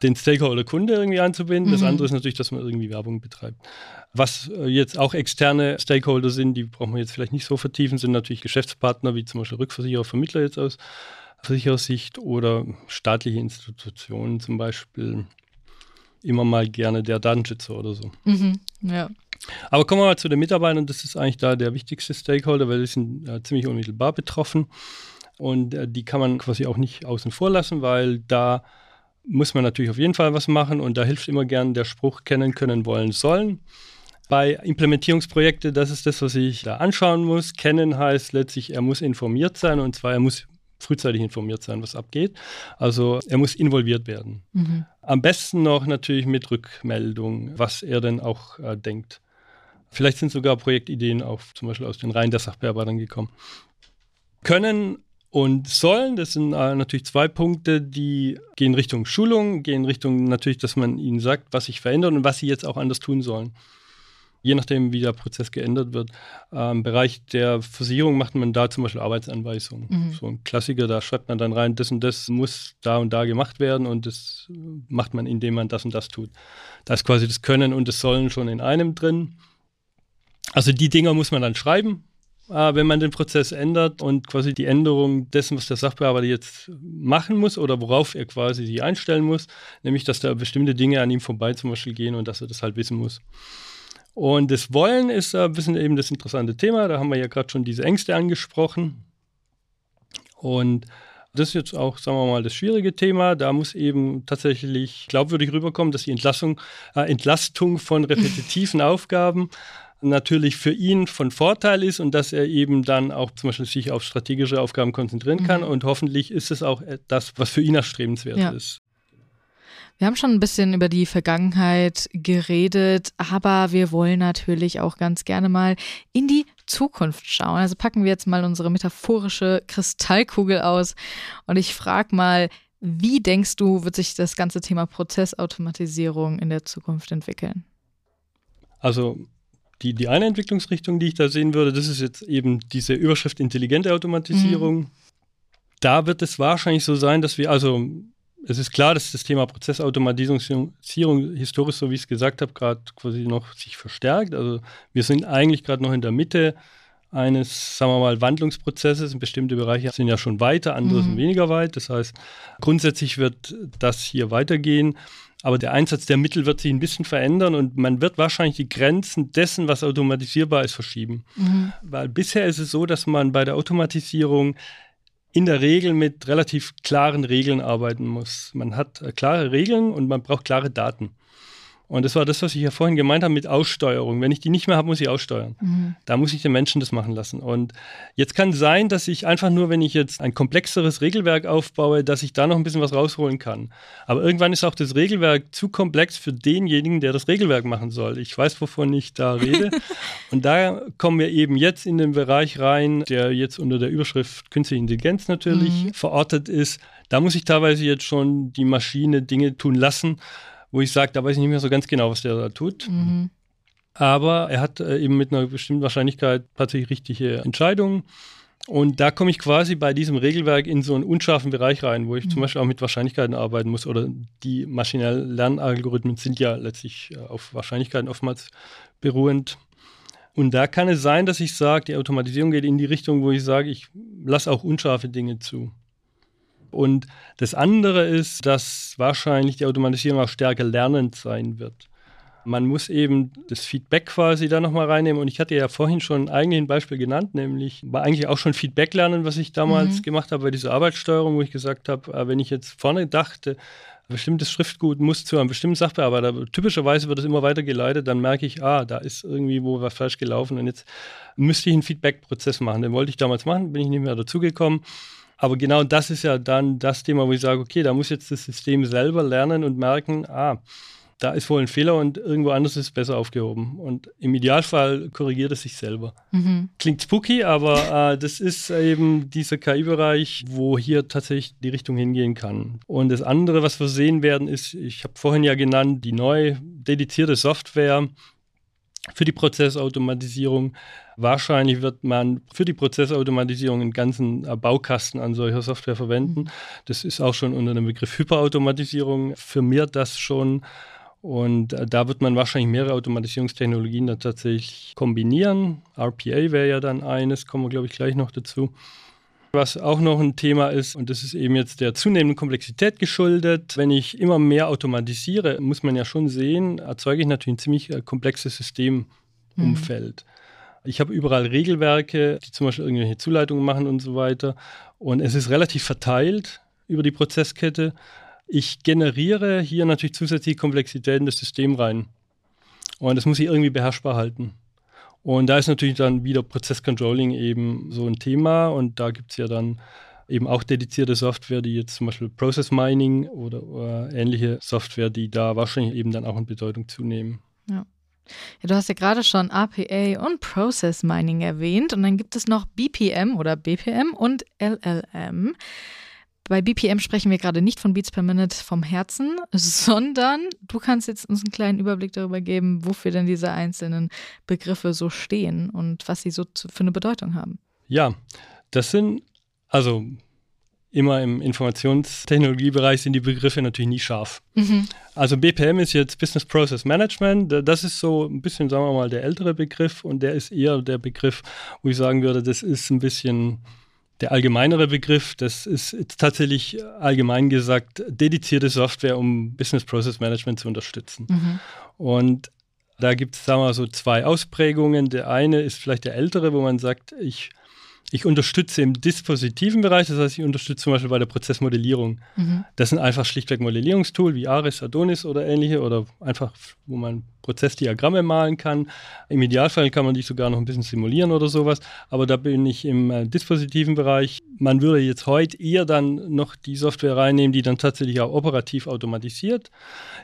den Stakeholder Kunde irgendwie anzubinden. Mhm. Das andere ist natürlich, dass man irgendwie Werbung betreibt. Was äh, jetzt auch externe Stakeholder sind, die brauchen wir jetzt vielleicht nicht so vertiefen, sind natürlich Geschäftspartner, wie zum Beispiel Rückversicherer, Vermittler jetzt aus Versicherersicht oder staatliche Institutionen zum Beispiel. Immer mal gerne der Datenschützer oder so. Mhm. Ja. Aber kommen wir mal zu den Mitarbeitern. Das ist eigentlich da der wichtigste Stakeholder, weil die sind äh, ziemlich unmittelbar betroffen. Und äh, die kann man quasi auch nicht außen vor lassen, weil da muss man natürlich auf jeden Fall was machen. Und da hilft immer gern der Spruch kennen, können, wollen, sollen. Bei Implementierungsprojekten, das ist das, was ich da anschauen muss. Kennen heißt letztlich, er muss informiert sein und zwar er muss frühzeitig informiert sein, was abgeht. Also er muss involviert werden. Mhm. Am besten noch natürlich mit Rückmeldung, was er denn auch äh, denkt. Vielleicht sind sogar Projektideen auch zum Beispiel aus den Reihen der Sachbearbeitern gekommen. Können und sollen, das sind äh, natürlich zwei Punkte, die gehen Richtung Schulung, gehen Richtung natürlich, dass man ihnen sagt, was sich verändert und was sie jetzt auch anders tun sollen. Je nachdem, wie der Prozess geändert wird. Äh, Im Bereich der Versicherung macht man da zum Beispiel Arbeitsanweisungen. Mhm. So ein Klassiker, da schreibt man dann rein, das und das muss da und da gemacht werden und das macht man, indem man das und das tut. Da ist quasi das Können und das Sollen schon in einem drin. Also die Dinger muss man dann schreiben, äh, wenn man den Prozess ändert und quasi die Änderung dessen, was der Sachbearbeiter jetzt machen muss oder worauf er quasi sich einstellen muss, nämlich dass da bestimmte Dinge an ihm vorbei zum Beispiel gehen und dass er das halt wissen muss. Und das Wollen ist ein bisschen eben das interessante Thema. Da haben wir ja gerade schon diese Ängste angesprochen. Und das ist jetzt auch, sagen wir mal, das schwierige Thema. Da muss eben tatsächlich glaubwürdig rüberkommen, dass die Entlassung, äh, Entlastung von repetitiven Aufgaben natürlich für ihn von Vorteil ist und dass er eben dann auch zum Beispiel sich auf strategische Aufgaben konzentrieren kann. Mhm. Und hoffentlich ist es auch das, was für ihn erstrebenswert ja. ist. Wir haben schon ein bisschen über die Vergangenheit geredet, aber wir wollen natürlich auch ganz gerne mal in die Zukunft schauen. Also packen wir jetzt mal unsere metaphorische Kristallkugel aus und ich frage mal, Wie denkst du, wird sich das ganze Thema Prozessautomatisierung in der Zukunft entwickeln? Also die, die eine Entwicklungsrichtung, die ich da sehen würde, das ist jetzt eben diese Überschrift intelligente Automatisierung. Mhm. Da wird es wahrscheinlich so sein, dass wir, also es ist klar, dass das Thema Prozessautomatisierung historisch, so wie ich es gesagt habe, gerade quasi noch sich verstärkt. Also wir sind eigentlich gerade noch in der Mitte eines, sagen wir mal, Wandlungsprozesses. Bestimmte Bereiche sind ja schon weiter, andere mhm. sind weniger weit. Das heißt, grundsätzlich wird das hier weitergehen. Aber der Einsatz der Mittel wird sich ein bisschen verändern und man wird wahrscheinlich die Grenzen dessen, was automatisierbar ist, verschieben. Mhm. Weil bisher ist es so, dass man bei der Automatisierung in der Regel mit relativ klaren Regeln arbeiten muss. Man hat äh, klare Regeln und man braucht klare Daten. Und das war das, was ich ja vorhin gemeint habe mit Aussteuerung. Wenn ich die nicht mehr habe, muss ich aussteuern. Mhm. Da muss ich den Menschen das machen lassen. Und jetzt kann sein, dass ich einfach nur, wenn ich jetzt ein komplexeres Regelwerk aufbaue, dass ich da noch ein bisschen was rausholen kann. Aber irgendwann ist auch das Regelwerk zu komplex für denjenigen, der das Regelwerk machen soll. Ich weiß, wovon ich da rede. Und da kommen wir eben jetzt in den Bereich rein, der jetzt unter der Überschrift Künstliche Intelligenz natürlich mhm. verortet ist. Da muss ich teilweise jetzt schon die Maschine Dinge tun lassen, wo ich sage, da weiß ich nicht mehr so ganz genau, was der da tut. Mhm. Aber er hat äh, eben mit einer bestimmten Wahrscheinlichkeit tatsächlich richtige Entscheidungen. Und da komme ich quasi bei diesem Regelwerk in so einen unscharfen Bereich rein, wo ich mhm. zum Beispiel auch mit Wahrscheinlichkeiten arbeiten muss. Oder die maschinellen Lernalgorithmen sind ja letztlich äh, auf Wahrscheinlichkeiten oftmals beruhend. Und da kann es sein, dass ich sage, die Automatisierung geht in die Richtung, wo ich sage, ich lasse auch unscharfe Dinge zu. Und das andere ist, dass wahrscheinlich die Automatisierung auch stärker lernend sein wird. Man muss eben das Feedback quasi da nochmal reinnehmen. Und ich hatte ja vorhin schon eigentlich ein Beispiel genannt, nämlich war eigentlich auch schon Feedback lernen, was ich damals mhm. gemacht habe bei dieser Arbeitssteuerung, wo ich gesagt habe, äh, wenn ich jetzt vorne dachte, ein bestimmtes Schriftgut muss zu einem bestimmten Sachbearbeiter, typischerweise wird es immer weitergeleitet, dann merke ich, ah, da ist irgendwie wo was falsch gelaufen und jetzt müsste ich einen Feedback-Prozess machen. Den wollte ich damals machen, bin ich nicht mehr dazugekommen. Aber genau das ist ja dann das Thema, wo ich sage, okay, da muss jetzt das System selber lernen und merken, ah, da ist wohl ein Fehler und irgendwo anders ist es besser aufgehoben. Und im Idealfall korrigiert es sich selber. Mhm. Klingt spooky, aber äh, das ist eben dieser KI-Bereich, wo hier tatsächlich die Richtung hingehen kann. Und das andere, was wir sehen werden, ist, ich habe vorhin ja genannt, die neue dedizierte Software, für die Prozessautomatisierung. Wahrscheinlich wird man für die Prozessautomatisierung einen ganzen äh, Baukasten an solcher Software verwenden. Mhm. Das ist auch schon unter dem Begriff Hyperautomatisierung firmiert das schon. Und äh, da wird man wahrscheinlich mehrere Automatisierungstechnologien dann tatsächlich kombinieren. RPA wäre ja dann eines, kommen wir, glaube ich, gleich noch dazu. Was auch noch ein Thema ist, und das ist eben jetzt der zunehmenden Komplexität geschuldet, wenn ich immer mehr automatisiere, muss man ja schon sehen, erzeuge ich natürlich ein ziemlich äh, komplexes Systemumfeld. Mhm. Ich habe überall Regelwerke, die zum Beispiel irgendwelche Zuleitungen machen und so weiter. Und es ist relativ verteilt über die Prozesskette. Ich generiere hier natürlich zusätzliche Komplexitäten des Systems rein. Und das muss ich irgendwie beherrschbar halten. Und da ist natürlich dann wieder Prozesscontrolling eben so ein Thema und da gibt es ja dann eben auch dedizierte Software, die jetzt zum Beispiel Process Mining oder, oder, ähnliche Software, die da wahrscheinlich eben dann auch in Bedeutung zunehmen. Ja. Ja, du hast ja gerade schon APA und Process Mining erwähnt und dann gibt es noch BPM oder BPM und LLM. Bei BPM sprechen wir gerade nicht von Beats per Minute vom Herzen, sondern du kannst jetzt uns einen kleinen Überblick darüber geben, wofür denn diese einzelnen Begriffe so stehen und was sie so für eine Bedeutung haben. Ja, das sind, also immer im Informationstechnologiebereich sind die Begriffe natürlich nie scharf. Mhm. Also BPM ist jetzt Business Process Management. Das ist so ein bisschen, sagen wir mal, der ältere Begriff und der ist eher der Begriff, wo ich sagen würde, das ist ein bisschen der allgemeinere Begriff, das ist tatsächlich allgemein gesagt dedizierte Software, um Business Process Management zu unterstützen. Mhm. Und da gibt es, sagen wir mal, so zwei Ausprägungen. Der eine ist vielleicht der ältere, wo man sagt, ich ich unterstütze im dispositiven Bereich, das heißt, ich unterstütze zum Beispiel bei der Prozessmodellierung. Mhm. Das sind einfach schlichtweg Modellierungstool wie Aris, Adonis oder ähnliche oder einfach, wo man Prozessdiagramme malen kann. Im Idealfall kann man die sogar noch ein bisschen simulieren oder sowas. Aber da bin ich im äh, dispositiven Bereich. man würde jetzt heute eher dann noch die Software reinnehmen, die dann tatsächlich auch operativ automatisiert.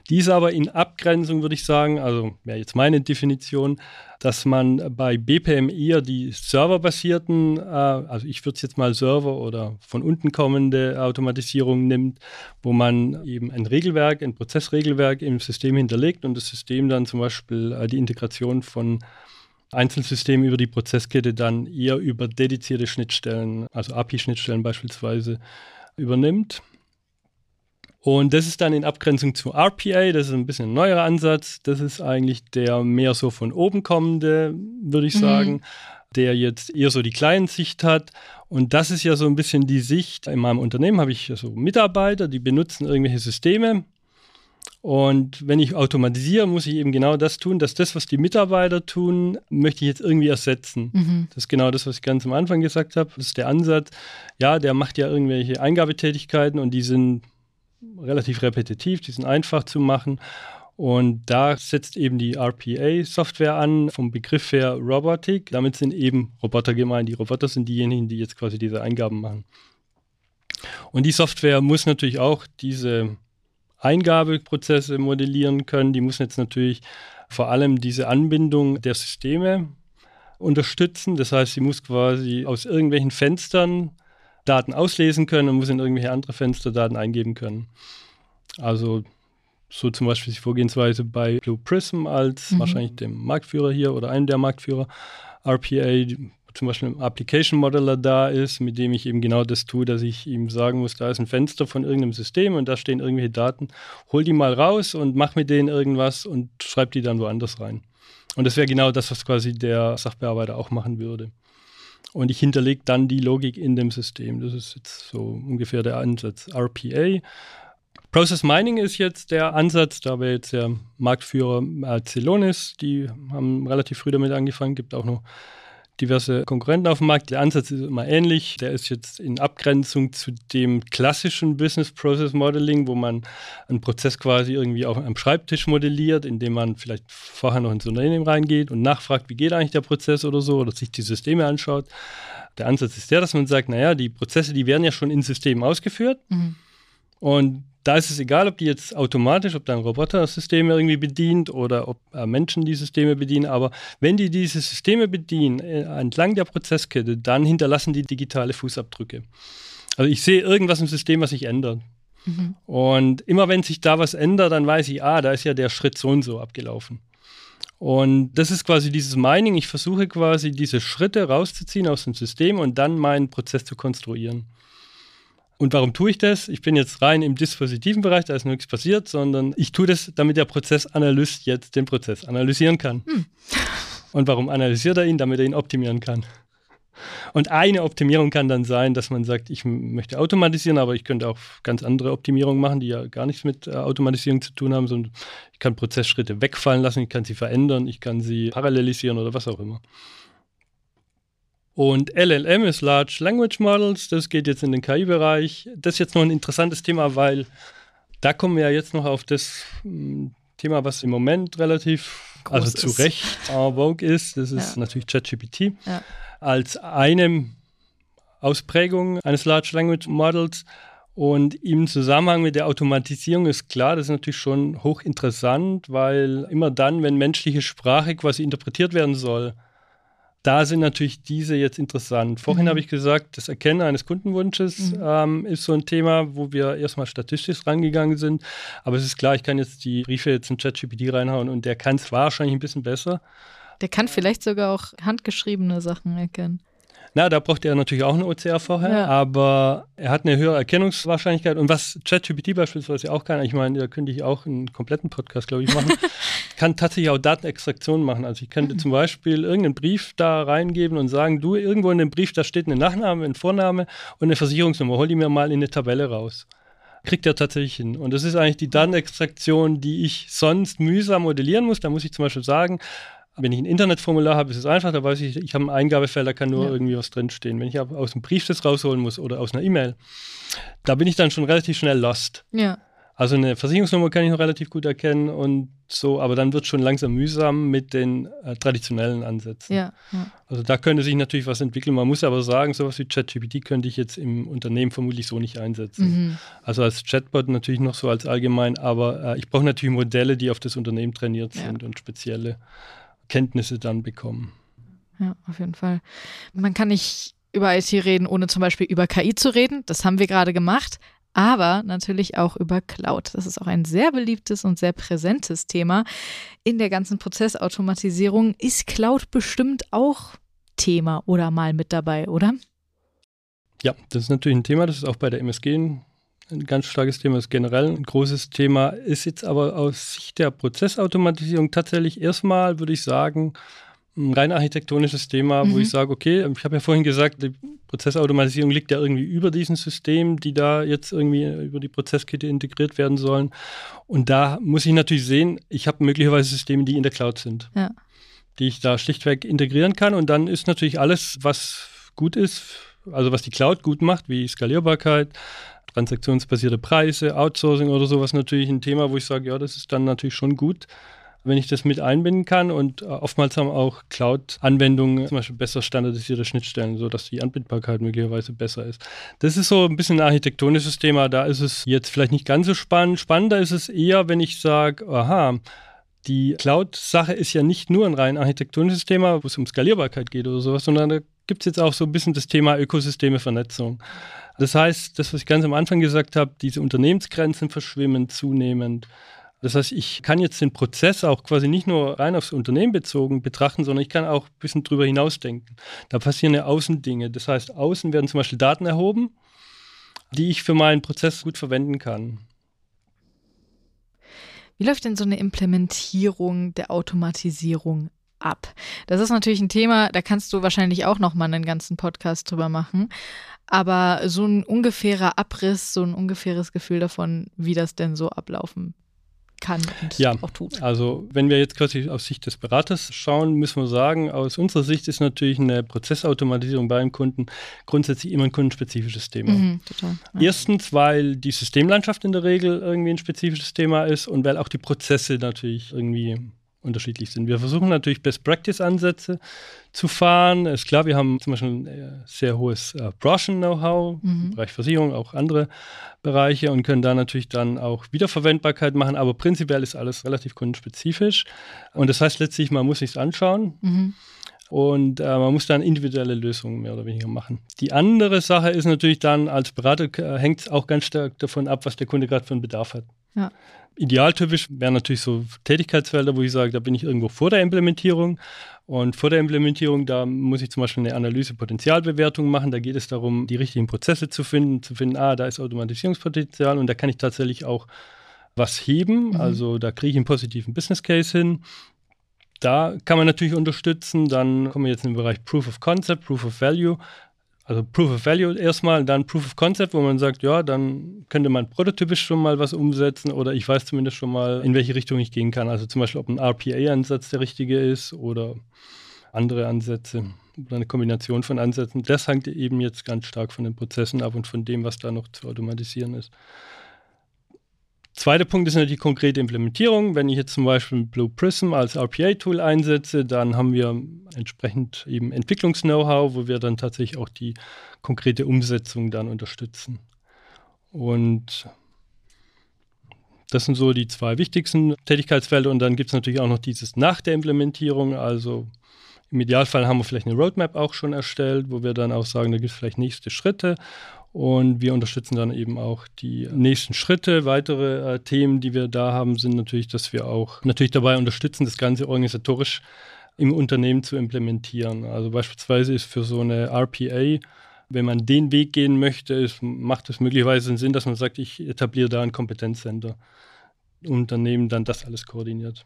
Die ist aber in Abgrenzung, würde ich sagen, also wäre jetzt meine Definition, dass man bei BPM eher die serverbasierten, äh, also ich würde es jetzt mal Server oder von unten kommende Automatisierung nimmt, wo man eben ein Regelwerk, ein Prozessregelwerk im System hinterlegt und das System dann zum Beispiel äh, die Integration von Einzelsystem über die Prozesskette dann eher über dedizierte Schnittstellen, also API-Schnittstellen beispielsweise, übernimmt. Und das ist dann in Abgrenzung zu RPA, das ist ein bisschen ein neuerer Ansatz. Das ist eigentlich der mehr so von oben kommende, würde ich mhm. sagen, der jetzt eher so die Client-Sicht hat. Und das ist ja so ein bisschen die Sicht. In meinem Unternehmen habe ich so Mitarbeiter, die benutzen irgendwelche Systeme und wenn ich automatisiere, muss ich eben genau das tun, dass das, was die Mitarbeiter tun, möchte ich jetzt irgendwie ersetzen. Mhm. Das ist genau das, was ich ganz am Anfang gesagt habe. Das ist der Ansatz. Ja, der macht ja irgendwelche Eingabetätigkeiten und die sind relativ repetitiv, die sind einfach zu machen. Und da setzt eben die RPA-Software an, vom Begriff her Robotik. Damit sind eben Roboter gemeint. Die Roboter sind diejenigen, die jetzt quasi diese Eingaben machen. Und die Software muss natürlich auch diese Eingabeprozesse modellieren können. Die müssen jetzt natürlich vor allem diese Anbindung der Systeme unterstützen. Das heißt, sie muss quasi aus irgendwelchen Fenstern Daten auslesen können und muss in irgendwelche andere Fenster Daten eingeben können. Also so zum Beispiel die Vorgehensweise bei Blue Prism als mhm. wahrscheinlich dem Marktführer hier oder einem der Marktführer. RPA zum Beispiel ein Application Modeler da ist, mit dem ich eben genau das tue, dass ich ihm sagen muss, da ist ein Fenster von irgendeinem System und da stehen irgendwelche Daten, hol die mal raus und mach mit denen irgendwas und schreib die dann woanders rein. Und das wäre genau das, was quasi der Sachbearbeiter auch machen würde. Und ich hinterlege dann die Logik in dem System. Das ist jetzt so ungefähr der Ansatz. RPA. Process Mining ist jetzt der Ansatz, da wäre jetzt der Marktführer äh, Celonis, die haben relativ früh damit angefangen, gibt auch noch diverse Konkurrenten auf dem Markt. Der Ansatz ist immer ähnlich. Der ist jetzt in Abgrenzung zu dem klassischen Business Process Modeling, wo man einen Prozess quasi irgendwie auf einem Schreibtisch modelliert, indem man vielleicht vorher noch ins Unternehmen reingeht und nachfragt, wie geht eigentlich der Prozess oder so, oder sich die Systeme anschaut. Der Ansatz ist der, dass man sagt, naja, die Prozesse, die werden ja schon in Systemen ausgeführt. Mhm. Und da ist es egal, ob die jetzt automatisch, ob da ein Roboter Systeme irgendwie bedient oder ob äh, Menschen die Systeme bedienen, aber wenn die diese Systeme bedienen äh, entlang der Prozesskette, dann hinterlassen die digitale Fußabdrücke. Also ich sehe irgendwas im System, was sich ändert. Mhm. Und immer wenn sich da was ändert, dann weiß ich, ah, da ist ja der Schritt so und so abgelaufen. Und das ist quasi dieses Mining. Ich versuche quasi diese Schritte rauszuziehen aus dem System und dann meinen Prozess zu konstruieren. Und warum tue ich das? Ich bin jetzt rein im dispositiven Bereich, da ist nichts passiert, sondern ich tue das, damit der Prozessanalyst jetzt den Prozess analysieren kann. Hm. Und warum analysiert er ihn? Damit er ihn optimieren kann. Und eine Optimierung kann dann sein, dass man sagt, ich möchte automatisieren, aber ich könnte auch ganz andere Optimierungen machen, die ja gar nichts mit äh, Automatisierung zu tun haben, sondern ich kann Prozessschritte wegfallen lassen, ich kann sie verändern, ich kann sie parallelisieren oder was auch immer. Und LLM ist Large Language Models, das geht jetzt in den KI-Bereich. Das ist jetzt noch ein interessantes Thema, weil da kommen wir ja jetzt noch auf das hm, Thema, was im Moment relativ, Groß also zu ist. Recht en vogue ist. Das ist ja. natürlich ChatGPT. Ja. Als eine Ausprägung eines Large Language Models. Und im Zusammenhang mit der Automatisierung ist klar, das ist natürlich schon hochinteressant, weil immer dann, wenn menschliche Sprache quasi interpretiert werden soll, da sind natürlich diese jetzt interessant. Vorhin mhm. habe ich gesagt, das Erkennen eines Kundenwunsches mhm. ähm, ist so ein Thema, wo wir erstmal statistisch rangegangen sind. Aber es ist klar, ich kann jetzt die Briefe jetzt in ChatGPT reinhauen und der kann es wahrscheinlich ein bisschen besser. Der kann vielleicht sogar auch handgeschriebene Sachen erkennen. Na, da braucht er natürlich auch eine OCR vorher, ja. aber er hat eine höhere Erkennungswahrscheinlichkeit. Und was ChatGPT beispielsweise auch kann, ich meine, da könnte ich auch einen kompletten Podcast, glaube ich, machen, kann tatsächlich auch Datenextraktion machen. Also ich könnte mhm. zum Beispiel irgendeinen Brief da reingeben und sagen, du, irgendwo in dem Brief, da steht ein Nachname, ein Vorname und eine Versicherungsnummer, hol die mir mal in eine Tabelle raus kriegt er tatsächlich hin. Und das ist eigentlich die Datenextraktion, die ich sonst mühsam modellieren muss. Da muss ich zum Beispiel sagen, wenn ich ein Internetformular habe, ist es einfach, da weiß ich, ich habe ein Eingabefeld, da kann nur ja. irgendwie was drinstehen. Wenn ich aus dem Brief das rausholen muss oder aus einer E-Mail, da bin ich dann schon relativ schnell lost. Ja. Also eine Versicherungsnummer kann ich noch relativ gut erkennen und so, aber dann wird es schon langsam mühsam mit den äh, traditionellen Ansätzen. Ja, ja. Also da könnte sich natürlich was entwickeln. Man muss aber sagen, sowas wie ChatGPT könnte ich jetzt im Unternehmen vermutlich so nicht einsetzen. Mhm. Also als Chatbot natürlich noch so als allgemein, aber äh, ich brauche natürlich Modelle, die auf das Unternehmen trainiert Ja. sind und spezielle Kenntnisse dann bekommen. Ja, auf jeden Fall. Man kann nicht über IT reden, ohne zum Beispiel über KI zu reden. Das haben wir gerade gemacht. Aber natürlich auch über Cloud. Das ist auch ein sehr beliebtes und sehr präsentes Thema. In der ganzen Prozessautomatisierung ist Cloud bestimmt auch Thema oder mal mit dabei, oder? Ja, das ist natürlich ein Thema, das ist auch bei der MSG ein, ein ganz starkes Thema, ist generell ein großes Thema, ist jetzt aber aus Sicht der Prozessautomatisierung tatsächlich erstmal, würde ich sagen, ein rein architektonisches Thema, Mhm. wo ich sage, okay, ich habe ja vorhin gesagt, die Prozessautomatisierung liegt ja irgendwie über diesen Systemen, die da jetzt irgendwie über die Prozesskette integriert werden sollen. Und da muss ich natürlich sehen, ich habe möglicherweise Systeme, die in der Cloud sind, Ja. die ich da schlichtweg integrieren kann. Und dann ist natürlich alles, was gut ist, also was die Cloud gut macht, wie Skalierbarkeit, transaktionsbasierte Preise, Outsourcing oder sowas natürlich ein Thema, wo ich sage, ja, das ist dann natürlich schon gut, wenn ich das mit einbinden kann. Und äh, oftmals haben auch Cloud-Anwendungen zum Beispiel besser standardisierte Schnittstellen, sodass die Anbindbarkeit möglicherweise besser ist. Das ist so ein bisschen ein architektonisches Thema. Da ist es jetzt vielleicht nicht ganz so spannend. Spannender ist es eher, wenn ich sage, aha, die Cloud-Sache ist ja nicht nur ein rein architektonisches Thema, wo es um Skalierbarkeit geht oder sowas, sondern da gibt es jetzt auch so ein bisschen das Thema Ökosysteme, Vernetzung. Das heißt, das, was ich ganz am Anfang gesagt habe, diese Unternehmensgrenzen verschwimmen zunehmend. Das heißt, ich kann jetzt den Prozess auch quasi nicht nur rein aufs Unternehmen bezogen betrachten, sondern ich kann auch ein bisschen drüber hinausdenken. Da passieren ja Außendinge. Das heißt, außen werden zum Beispiel Daten erhoben, die ich für meinen Prozess gut verwenden kann. Wie läuft denn so eine Implementierung der Automatisierung ab? Das ist natürlich ein Thema, da kannst du wahrscheinlich auch noch mal einen ganzen Podcast drüber machen. Aber so ein ungefährer Abriss, so ein ungefähres Gefühl davon, wie das denn so ablaufen kann und Ja. auch tut. Also, wenn wir jetzt quasi aus Sicht des Beraters schauen, müssen wir sagen, aus unserer Sicht ist natürlich eine Prozessautomatisierung bei einem Kunden grundsätzlich immer ein kundenspezifisches Thema. Mhm, total. Ja. Erstens, weil die Systemlandschaft in der Regel irgendwie ein spezifisches Thema ist und weil auch die Prozesse natürlich irgendwie unterschiedlich sind. Wir versuchen natürlich Best-Practice-Ansätze zu fahren. Ist klar, wir haben zum Beispiel ein äh, sehr hohes äh, Branchen-Know-how im Mhm. Bereich Versicherung, auch andere Bereiche und können da natürlich dann auch Wiederverwendbarkeit machen, aber prinzipiell ist alles relativ kundenspezifisch. Und das heißt letztlich, man muss sich anschauen, Mhm. und äh, man muss dann individuelle Lösungen mehr oder weniger machen. Die andere Sache ist natürlich dann, als Berater äh, hängt es auch ganz stark davon ab, was der Kunde gerade für einen Bedarf hat. Ja. Idealtypisch wären natürlich so Tätigkeitsfelder, wo ich sage, da bin ich irgendwo vor der Implementierung. Und vor der Implementierung, da muss ich zum Beispiel eine Analyse-Potenzialbewertung machen. Da geht es darum, die richtigen Prozesse zu finden, zu finden, ah, da ist Automatisierungspotenzial und da kann ich tatsächlich auch was heben. Mhm. Also da kriege ich einen positiven Business Case hin. Da kann man natürlich unterstützen. Dann kommen wir jetzt in den Bereich Proof of Concept, Proof of Value. Also Proof of Value erstmal, dann Proof of Concept, wo man sagt, ja, dann könnte man prototypisch schon mal was umsetzen oder ich weiß zumindest schon mal, in welche Richtung ich gehen kann. Also zum Beispiel, ob ein RPA-Ansatz der richtige ist oder andere Ansätze oder eine Kombination von Ansätzen. Das hängt eben jetzt ganz stark von den Prozessen ab und von dem, was da noch zu automatisieren ist. Zweiter Punkt ist natürlich die konkrete Implementierung. Wenn ich jetzt zum Beispiel Blue Prism als RPA-Tool einsetze, dann haben wir entsprechend eben Entwicklungs-Know-how, wo wir dann tatsächlich auch die konkrete Umsetzung dann unterstützen. Und das sind so die zwei wichtigsten Tätigkeitsfelder. Und dann gibt es natürlich auch noch dieses nach der Implementierung. Also im Idealfall haben wir vielleicht eine Roadmap auch schon erstellt, wo wir dann auch sagen, da gibt es vielleicht nächste Schritte. Und wir unterstützen dann eben auch die nächsten Schritte. Weitere äh, Themen, die wir da haben, sind natürlich, dass wir auch natürlich dabei unterstützen, das Ganze organisatorisch im Unternehmen zu implementieren. Also beispielsweise ist für so eine RPA, wenn man den Weg gehen möchte, ist, macht es möglicherweise Sinn, dass man sagt, ich etabliere da ein Kompetenzcenter. Unternehmen dann das alles koordiniert.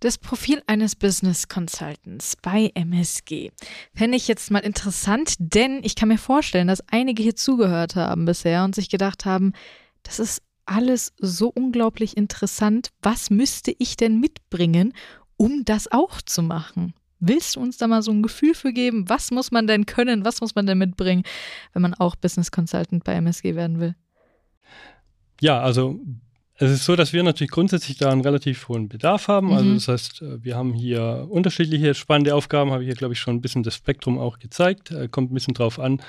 Das Profil eines Business Consultants bei MSG fände ich jetzt mal interessant, denn ich kann mir vorstellen, dass einige hier zugehört haben bisher und sich gedacht haben, das ist alles so unglaublich interessant. Was müsste ich denn mitbringen, um das auch zu machen? Willst du uns da mal so ein Gefühl für geben? Was muss man denn können? Was muss man denn mitbringen, wenn man auch Business Consultant bei MSG werden will? Ja, also es ist so, dass wir natürlich grundsätzlich da einen relativ hohen Bedarf haben. Also mhm. das heißt, äh, wir haben hier unterschiedliche spannende Aufgaben, habe ich hier, glaube ich, schon ein bisschen das Spektrum auch gezeigt. Äh, kommt ein bisschen drauf an,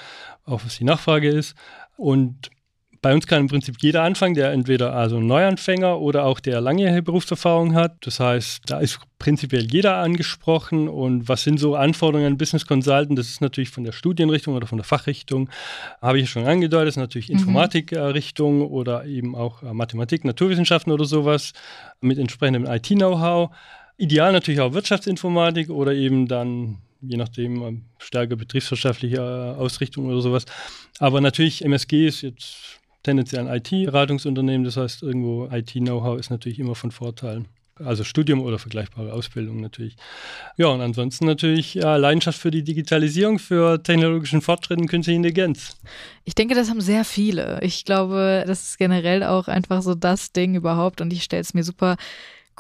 auch was die Nachfrage ist. Und bei uns kann im Prinzip jeder anfangen, der entweder also ein Neuanfänger oder auch der langjährige Berufserfahrung hat. Das heißt, da ist prinzipiell jeder angesprochen. Und was sind so Anforderungen an Business Consultant? Das ist natürlich von der Studienrichtung oder von der Fachrichtung, habe ich schon angedeutet, das ist natürlich mhm. Informatikrichtung oder eben auch äh, Mathematik, Naturwissenschaften oder sowas mit entsprechendem IT-Know-how. Ideal natürlich auch Wirtschaftsinformatik oder eben dann je nachdem ähm, stärker betriebswirtschaftliche äh, Ausrichtung oder sowas. Aber natürlich MSG ist jetzt tendenziell ein IT-Beratungsunternehmen. Das heißt, irgendwo IT-Know-how ist natürlich immer von Vorteil. Also Studium oder vergleichbare Ausbildung natürlich. Ja, und ansonsten natürlich ja, Leidenschaft für die Digitalisierung, für technologischen Fortschritt und künstliche Intelligenz. Ich denke, das haben sehr viele. Ich glaube, das ist generell auch einfach so das Ding überhaupt und ich stelle es mir super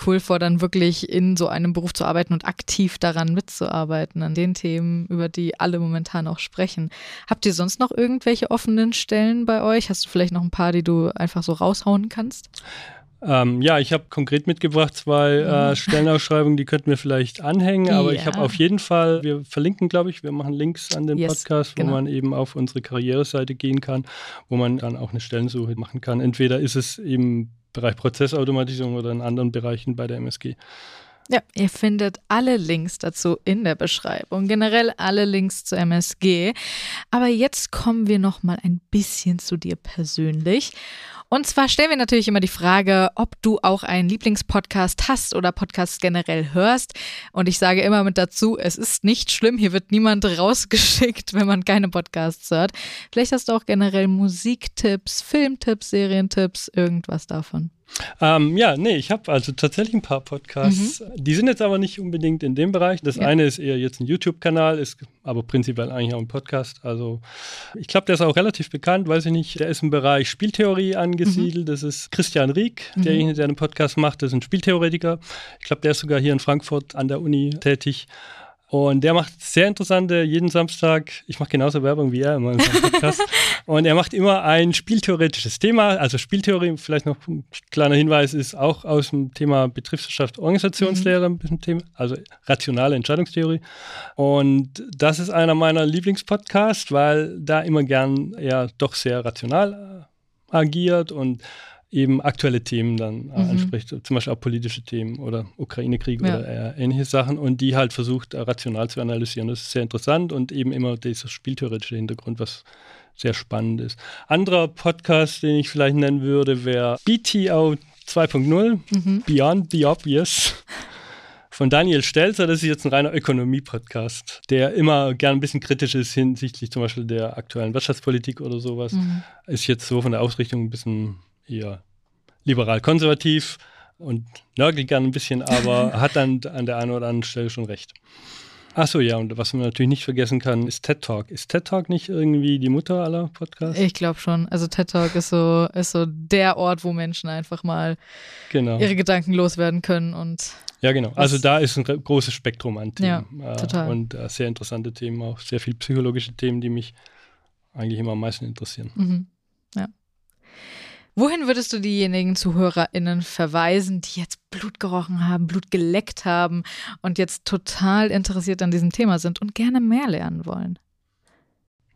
cool vor, dann wirklich in so einem Beruf zu arbeiten und aktiv daran mitzuarbeiten, an den Themen, über die alle momentan auch sprechen. Habt ihr sonst noch irgendwelche offenen Stellen bei euch? Hast du vielleicht noch ein paar, die du einfach so raushauen kannst? Ähm, ja, ich habe konkret mitgebracht zwei äh, mhm. Stellenausschreibungen, die könnten wir vielleicht anhängen, aber ja. ich habe auf jeden Fall, wir verlinken, glaube ich, wir machen Links an den yes, Podcast, wo genau. man eben auf unsere Karriereseite gehen kann, wo man dann auch eine Stellensuche machen kann. Entweder ist es eben Bereich Prozessautomatisierung oder in anderen Bereichen bei der MSG. Ja, ihr findet alle Links dazu in der Beschreibung, generell alle Links zu MSG. Aber jetzt kommen wir noch mal ein bisschen zu dir persönlich. Und zwar stellen wir natürlich immer die Frage, ob du auch einen Lieblingspodcast hast oder Podcasts generell hörst. Und ich sage immer mit dazu, es ist nicht schlimm, hier wird niemand rausgeschickt, wenn man keine Podcasts hört. Vielleicht hast du auch generell Musiktipps, Filmtipps, Serientipps, irgendwas davon. Ähm, ja, nee, ich habe also tatsächlich ein paar Podcasts. Mhm. Die sind jetzt aber nicht unbedingt in dem Bereich. Das ja. eine ist eher jetzt ein YouTube-Kanal, ist aber prinzipiell eigentlich auch ein Podcast. Also ich glaube, der ist auch relativ bekannt, weiß ich nicht. Der ist im Bereich Spieltheorie angesiedelt. Mhm. Das ist Christian Rieck, mhm. derjenige, der einen Podcast macht. Das ist ein Spieltheoretiker. Ich glaube, der ist sogar hier in Frankfurt an der Uni tätig. Und der macht sehr interessante, jeden Samstag, ich mache genauso Werbung wie er immer im Podcast. und er macht immer ein spieltheoretisches Thema. Also Spieltheorie, vielleicht noch ein kleiner Hinweis, ist auch aus dem Thema Betriebswirtschaft, Organisationslehre ein bisschen Thema, also rationale Entscheidungstheorie. Und das ist einer meiner Lieblingspodcasts, weil da immer gern er doch sehr rational agiert und eben aktuelle Themen dann äh, mhm. anspricht, zum Beispiel auch politische Themen oder Ukraine-Krieg ja. oder äh, ähnliche Sachen und die halt versucht, äh, rational zu analysieren. Das ist sehr interessant und eben immer dieser spieltheoretische Hintergrund, was sehr spannend ist. Anderer Podcast, den ich vielleicht nennen würde, wäre BTO 2.0, mhm. Beyond the Obvious. Von Daniel Stelzer, das ist jetzt ein reiner Ökonomie-Podcast, der immer gern ein bisschen kritisch ist hinsichtlich zum Beispiel der aktuellen Wirtschaftspolitik oder sowas. Mhm. Ist jetzt so von der Ausrichtung ein bisschen eher liberal-konservativ und nörgelt gern ein bisschen, aber hat dann an der einen oder anderen Stelle schon recht. Achso, ja, und was man natürlich nicht vergessen kann, ist TED Talk. Ist TED Talk nicht irgendwie die Mutter aller Podcasts? Ich glaube schon. Also TED Talk ist so, ist so der Ort, wo Menschen einfach mal genau. ihre Gedanken loswerden können und ja, genau. Also da ist ein großes Spektrum an Themen. Ja, total. Äh, und äh, sehr interessante Themen, auch sehr viel psychologische Themen, die mich eigentlich immer am meisten interessieren. Mhm. Ja. Wohin würdest du diejenigen ZuhörerInnen verweisen, die jetzt Blut gerochen haben, Blut geleckt haben und jetzt total interessiert an diesem Thema sind und gerne mehr lernen wollen?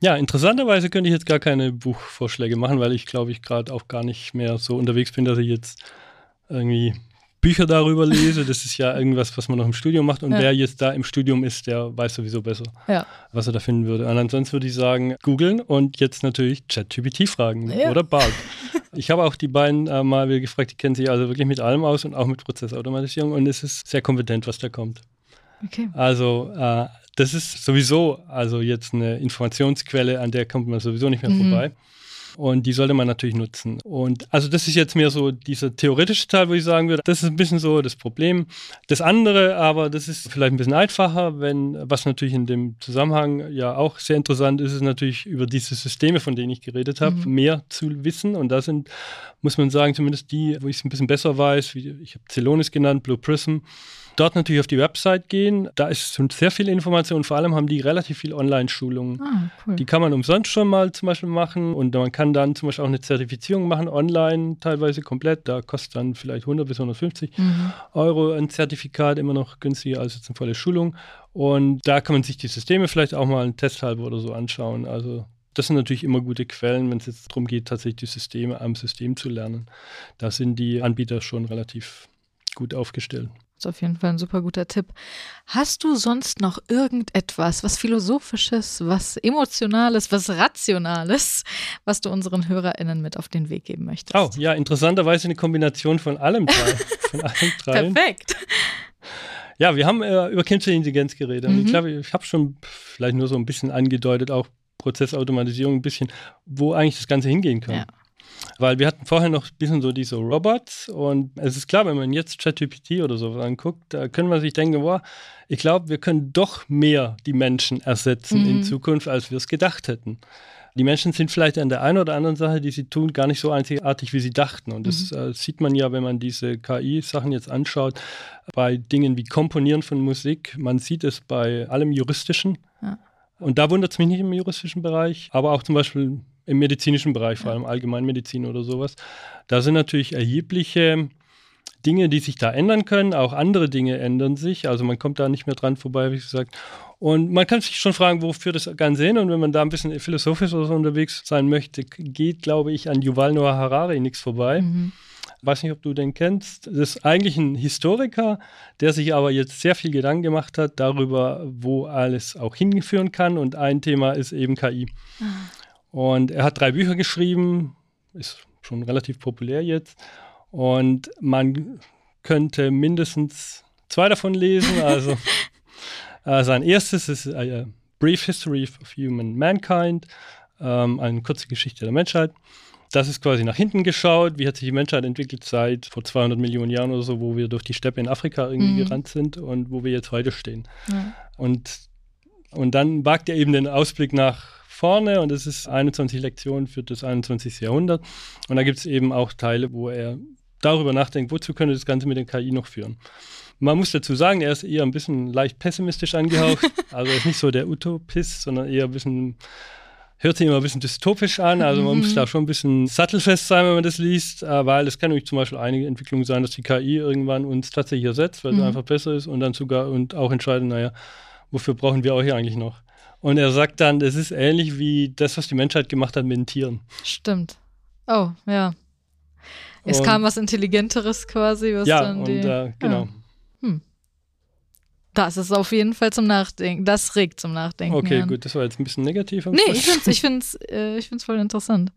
Ja, interessanterweise könnte ich jetzt gar keine Buchvorschläge machen, weil ich glaube ich gerade auch gar nicht mehr so unterwegs bin, dass ich jetzt irgendwie Bücher darüber lese. Das ist ja irgendwas, was man noch im Studium macht. Und ja. wer jetzt da im Studium ist, der weiß sowieso besser, ja. was er da finden würde. Und ansonsten würde ich sagen, googeln und jetzt natürlich ChatGPT fragen ja. oder Bart. Ich habe auch die beiden äh, mal gefragt, die kennen sich also wirklich mit allem aus und auch mit Prozessautomatisierung. Und es ist sehr kompetent, was da kommt. Okay. Also äh, das ist sowieso also jetzt eine Informationsquelle, an der kommt man sowieso nicht mehr mhm. vorbei. Und die sollte man natürlich nutzen. Und also das ist jetzt mehr so dieser theoretische Teil, wo ich sagen würde, das ist ein bisschen so das Problem. Das andere, aber das ist vielleicht ein bisschen einfacher, wenn, was natürlich in dem Zusammenhang ja auch sehr interessant ist, ist natürlich über diese Systeme, von denen ich geredet habe, mhm. mehr zu wissen. Und da sind, muss man sagen, zumindest die, wo ich es ein bisschen besser weiß, wie, ich habe Celonis genannt, Blue Prism dort natürlich auf die Website gehen. Da ist schon sehr viel Information. Vor allem haben die relativ viel Online-Schulungen. Ah, cool. Die kann man umsonst schon mal zum Beispiel machen und man kann dann zum Beispiel auch eine Zertifizierung machen, online teilweise komplett. Da kostet dann vielleicht 100 bis 150 Mhm. Euro ein Zertifikat, immer noch günstiger als jetzt eine volle Schulung. Und da kann man sich die Systeme vielleicht auch mal einen Test halber oder so anschauen. Also das sind natürlich immer gute Quellen, wenn es jetzt darum geht, tatsächlich die Systeme am System zu lernen. Da sind die Anbieter schon relativ gut aufgestellt. Ist auf jeden Fall ein super guter Tipp. Hast du sonst noch irgendetwas, was Philosophisches, was Emotionales, was Rationales, was du unseren HörerInnen mit auf den Weg geben möchtest? Oh, ja, interessanterweise eine Kombination von allem drei. von allen dreien. Perfekt. Ja, wir haben äh, über Künstliche Intelligenz geredet. Und Mhm. ich glaube, ich habe schon vielleicht nur so ein bisschen angedeutet, auch Prozessautomatisierung ein bisschen, wo eigentlich das Ganze hingehen kann. Ja. Weil wir hatten vorher noch ein bisschen so diese Robots und es ist klar, wenn man jetzt ChatGPT oder so anguckt, da können wir sich denken, boah, ich glaube, wir können doch mehr die Menschen ersetzen Mhm. in Zukunft, als wir es gedacht hätten. Die Menschen sind vielleicht an der einen oder anderen Sache, die sie tun, gar nicht so einzigartig, wie sie dachten. Und das äh, sieht man ja, wenn man diese KI-Sachen jetzt anschaut, bei Dingen wie Komponieren von Musik. Man sieht es bei allem Juristischen. Ja. Und da wundert es mich nicht im juristischen Bereich, aber auch zum Beispiel im medizinischen Bereich, vor allem Allgemeinmedizin oder sowas. Da sind natürlich erhebliche Dinge, die sich da ändern können. Auch andere Dinge ändern sich. Also man kommt da nicht mehr dran vorbei, wie gesagt. Und man kann sich schon fragen, wofür das Ganze hin. Und wenn man da ein bisschen philosophisch oder so unterwegs sein möchte, geht, glaube ich, an Yuval Noah Harari nichts vorbei. Mhm. Weiß nicht, ob du den kennst. Das ist eigentlich ein Historiker, der sich aber jetzt sehr viel Gedanken gemacht hat darüber, wo alles auch hinführen kann. Und ein Thema ist eben KI. Und er hat drei Bücher geschrieben, ist schon relativ populär jetzt. Und man könnte mindestens zwei davon lesen. Also äh, sein erstes ist A Brief History of Human Mankind, ähm, eine kurze Geschichte der Menschheit. Das ist quasi nach hinten geschaut. Wie hat sich die Menschheit entwickelt seit vor 200 Millionen Jahren oder so, wo wir durch die Steppe in Afrika irgendwie Mhm. gerannt sind und wo wir jetzt heute stehen. Ja. Und, und dann wagt er eben den Ausblick nach vorne und das ist 21 Lektionen für das 21. Jahrhundert. Und da gibt es eben auch Teile, wo er darüber nachdenkt, wozu könnte das Ganze mit der KI noch führen. Man muss dazu sagen, er ist eher ein bisschen leicht pessimistisch angehaucht. also er ist nicht so der Utopist, sondern eher ein bisschen, hört sich immer ein bisschen dystopisch an. Also man muss da schon ein bisschen sattelfest sein, wenn man das liest, äh, weil es kann nämlich zum Beispiel einige Entwicklungen sein, dass die KI irgendwann uns tatsächlich ersetzt, weil Mhm. sie einfach besser ist und dann sogar und auch entscheiden, naja, wofür brauchen wir euch eigentlich noch? Und er sagt dann, es ist ähnlich wie das, was die Menschheit gemacht hat mit den Tieren. Stimmt. Oh, ja. Es Und- kam was Intelligenteres quasi, was ja, dann und die. äh, genau. Das ist auf jeden Fall zum Nachdenken. Das regt zum Nachdenken. Okay, an. gut, das war jetzt ein bisschen negativ. am Nee, ich find's, äh, ich find's voll interessant.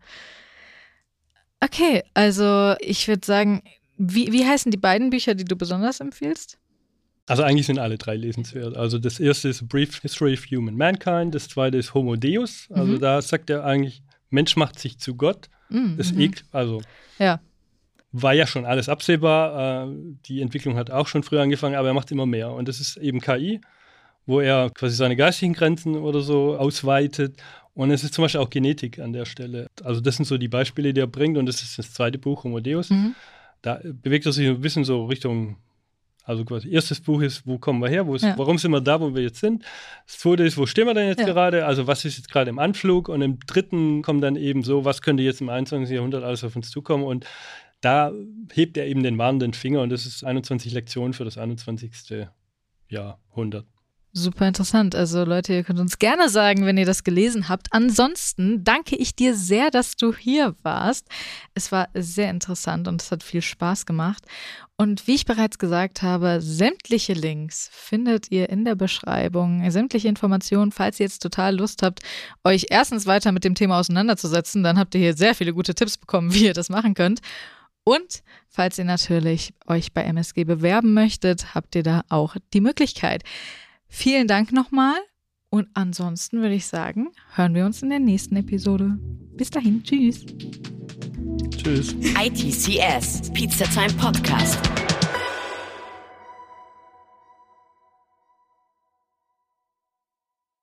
Okay, also ich würde sagen, wie, wie heißen die beiden Bücher, die du besonders empfiehlst? Also eigentlich sind alle drei lesenswert. Also das erste ist Brief History of Human Mankind, das zweite ist Homo Deus. Also Mhm. da sagt er eigentlich, Mensch macht sich zu Gott. Mm, Das mhm. Ekel, also Ja. War ja schon alles absehbar. Äh, die Entwicklung hat auch schon früher angefangen, aber er macht immer mehr. Und das ist eben KI, wo er quasi seine geistigen Grenzen oder so ausweitet. Und es ist zum Beispiel auch Genetik an der Stelle. Also das sind so die Beispiele, die er bringt. Und das ist das zweite Buch, Homo Deus. Mhm. Da bewegt er sich ein bisschen so Richtung, also quasi, erstes Buch ist, wo kommen wir her, wo ist, Ja. warum sind wir da, wo wir jetzt sind. Das zweite ist, wo stehen wir denn jetzt Ja. gerade, also was ist jetzt gerade im Anflug und im dritten kommt dann eben so, was könnte jetzt im 21. Jahrhundert alles auf uns zukommen und da hebt er eben den warnenden Finger und das ist 21 Lektionen für das 21. Jahrhundert. Super interessant. Also Leute, ihr könnt uns gerne sagen, wenn ihr das gelesen habt. Ansonsten danke ich dir sehr, dass du hier warst. Es war sehr interessant und es hat viel Spaß gemacht. Und wie ich bereits gesagt habe, sämtliche Links findet ihr in der Beschreibung. Sämtliche Informationen, falls ihr jetzt total Lust habt, euch erstens weiter mit dem Thema auseinanderzusetzen, dann habt ihr hier sehr viele gute Tipps bekommen, wie ihr das machen könnt. Und falls ihr natürlich euch bei MSG bewerben möchtet, habt ihr da auch die Möglichkeit. Vielen Dank nochmal. Und ansonsten würde ich sagen, hören wir uns in der nächsten Episode. Bis dahin, tschüss. Tschüss. ITCS, Pizza Time Podcast.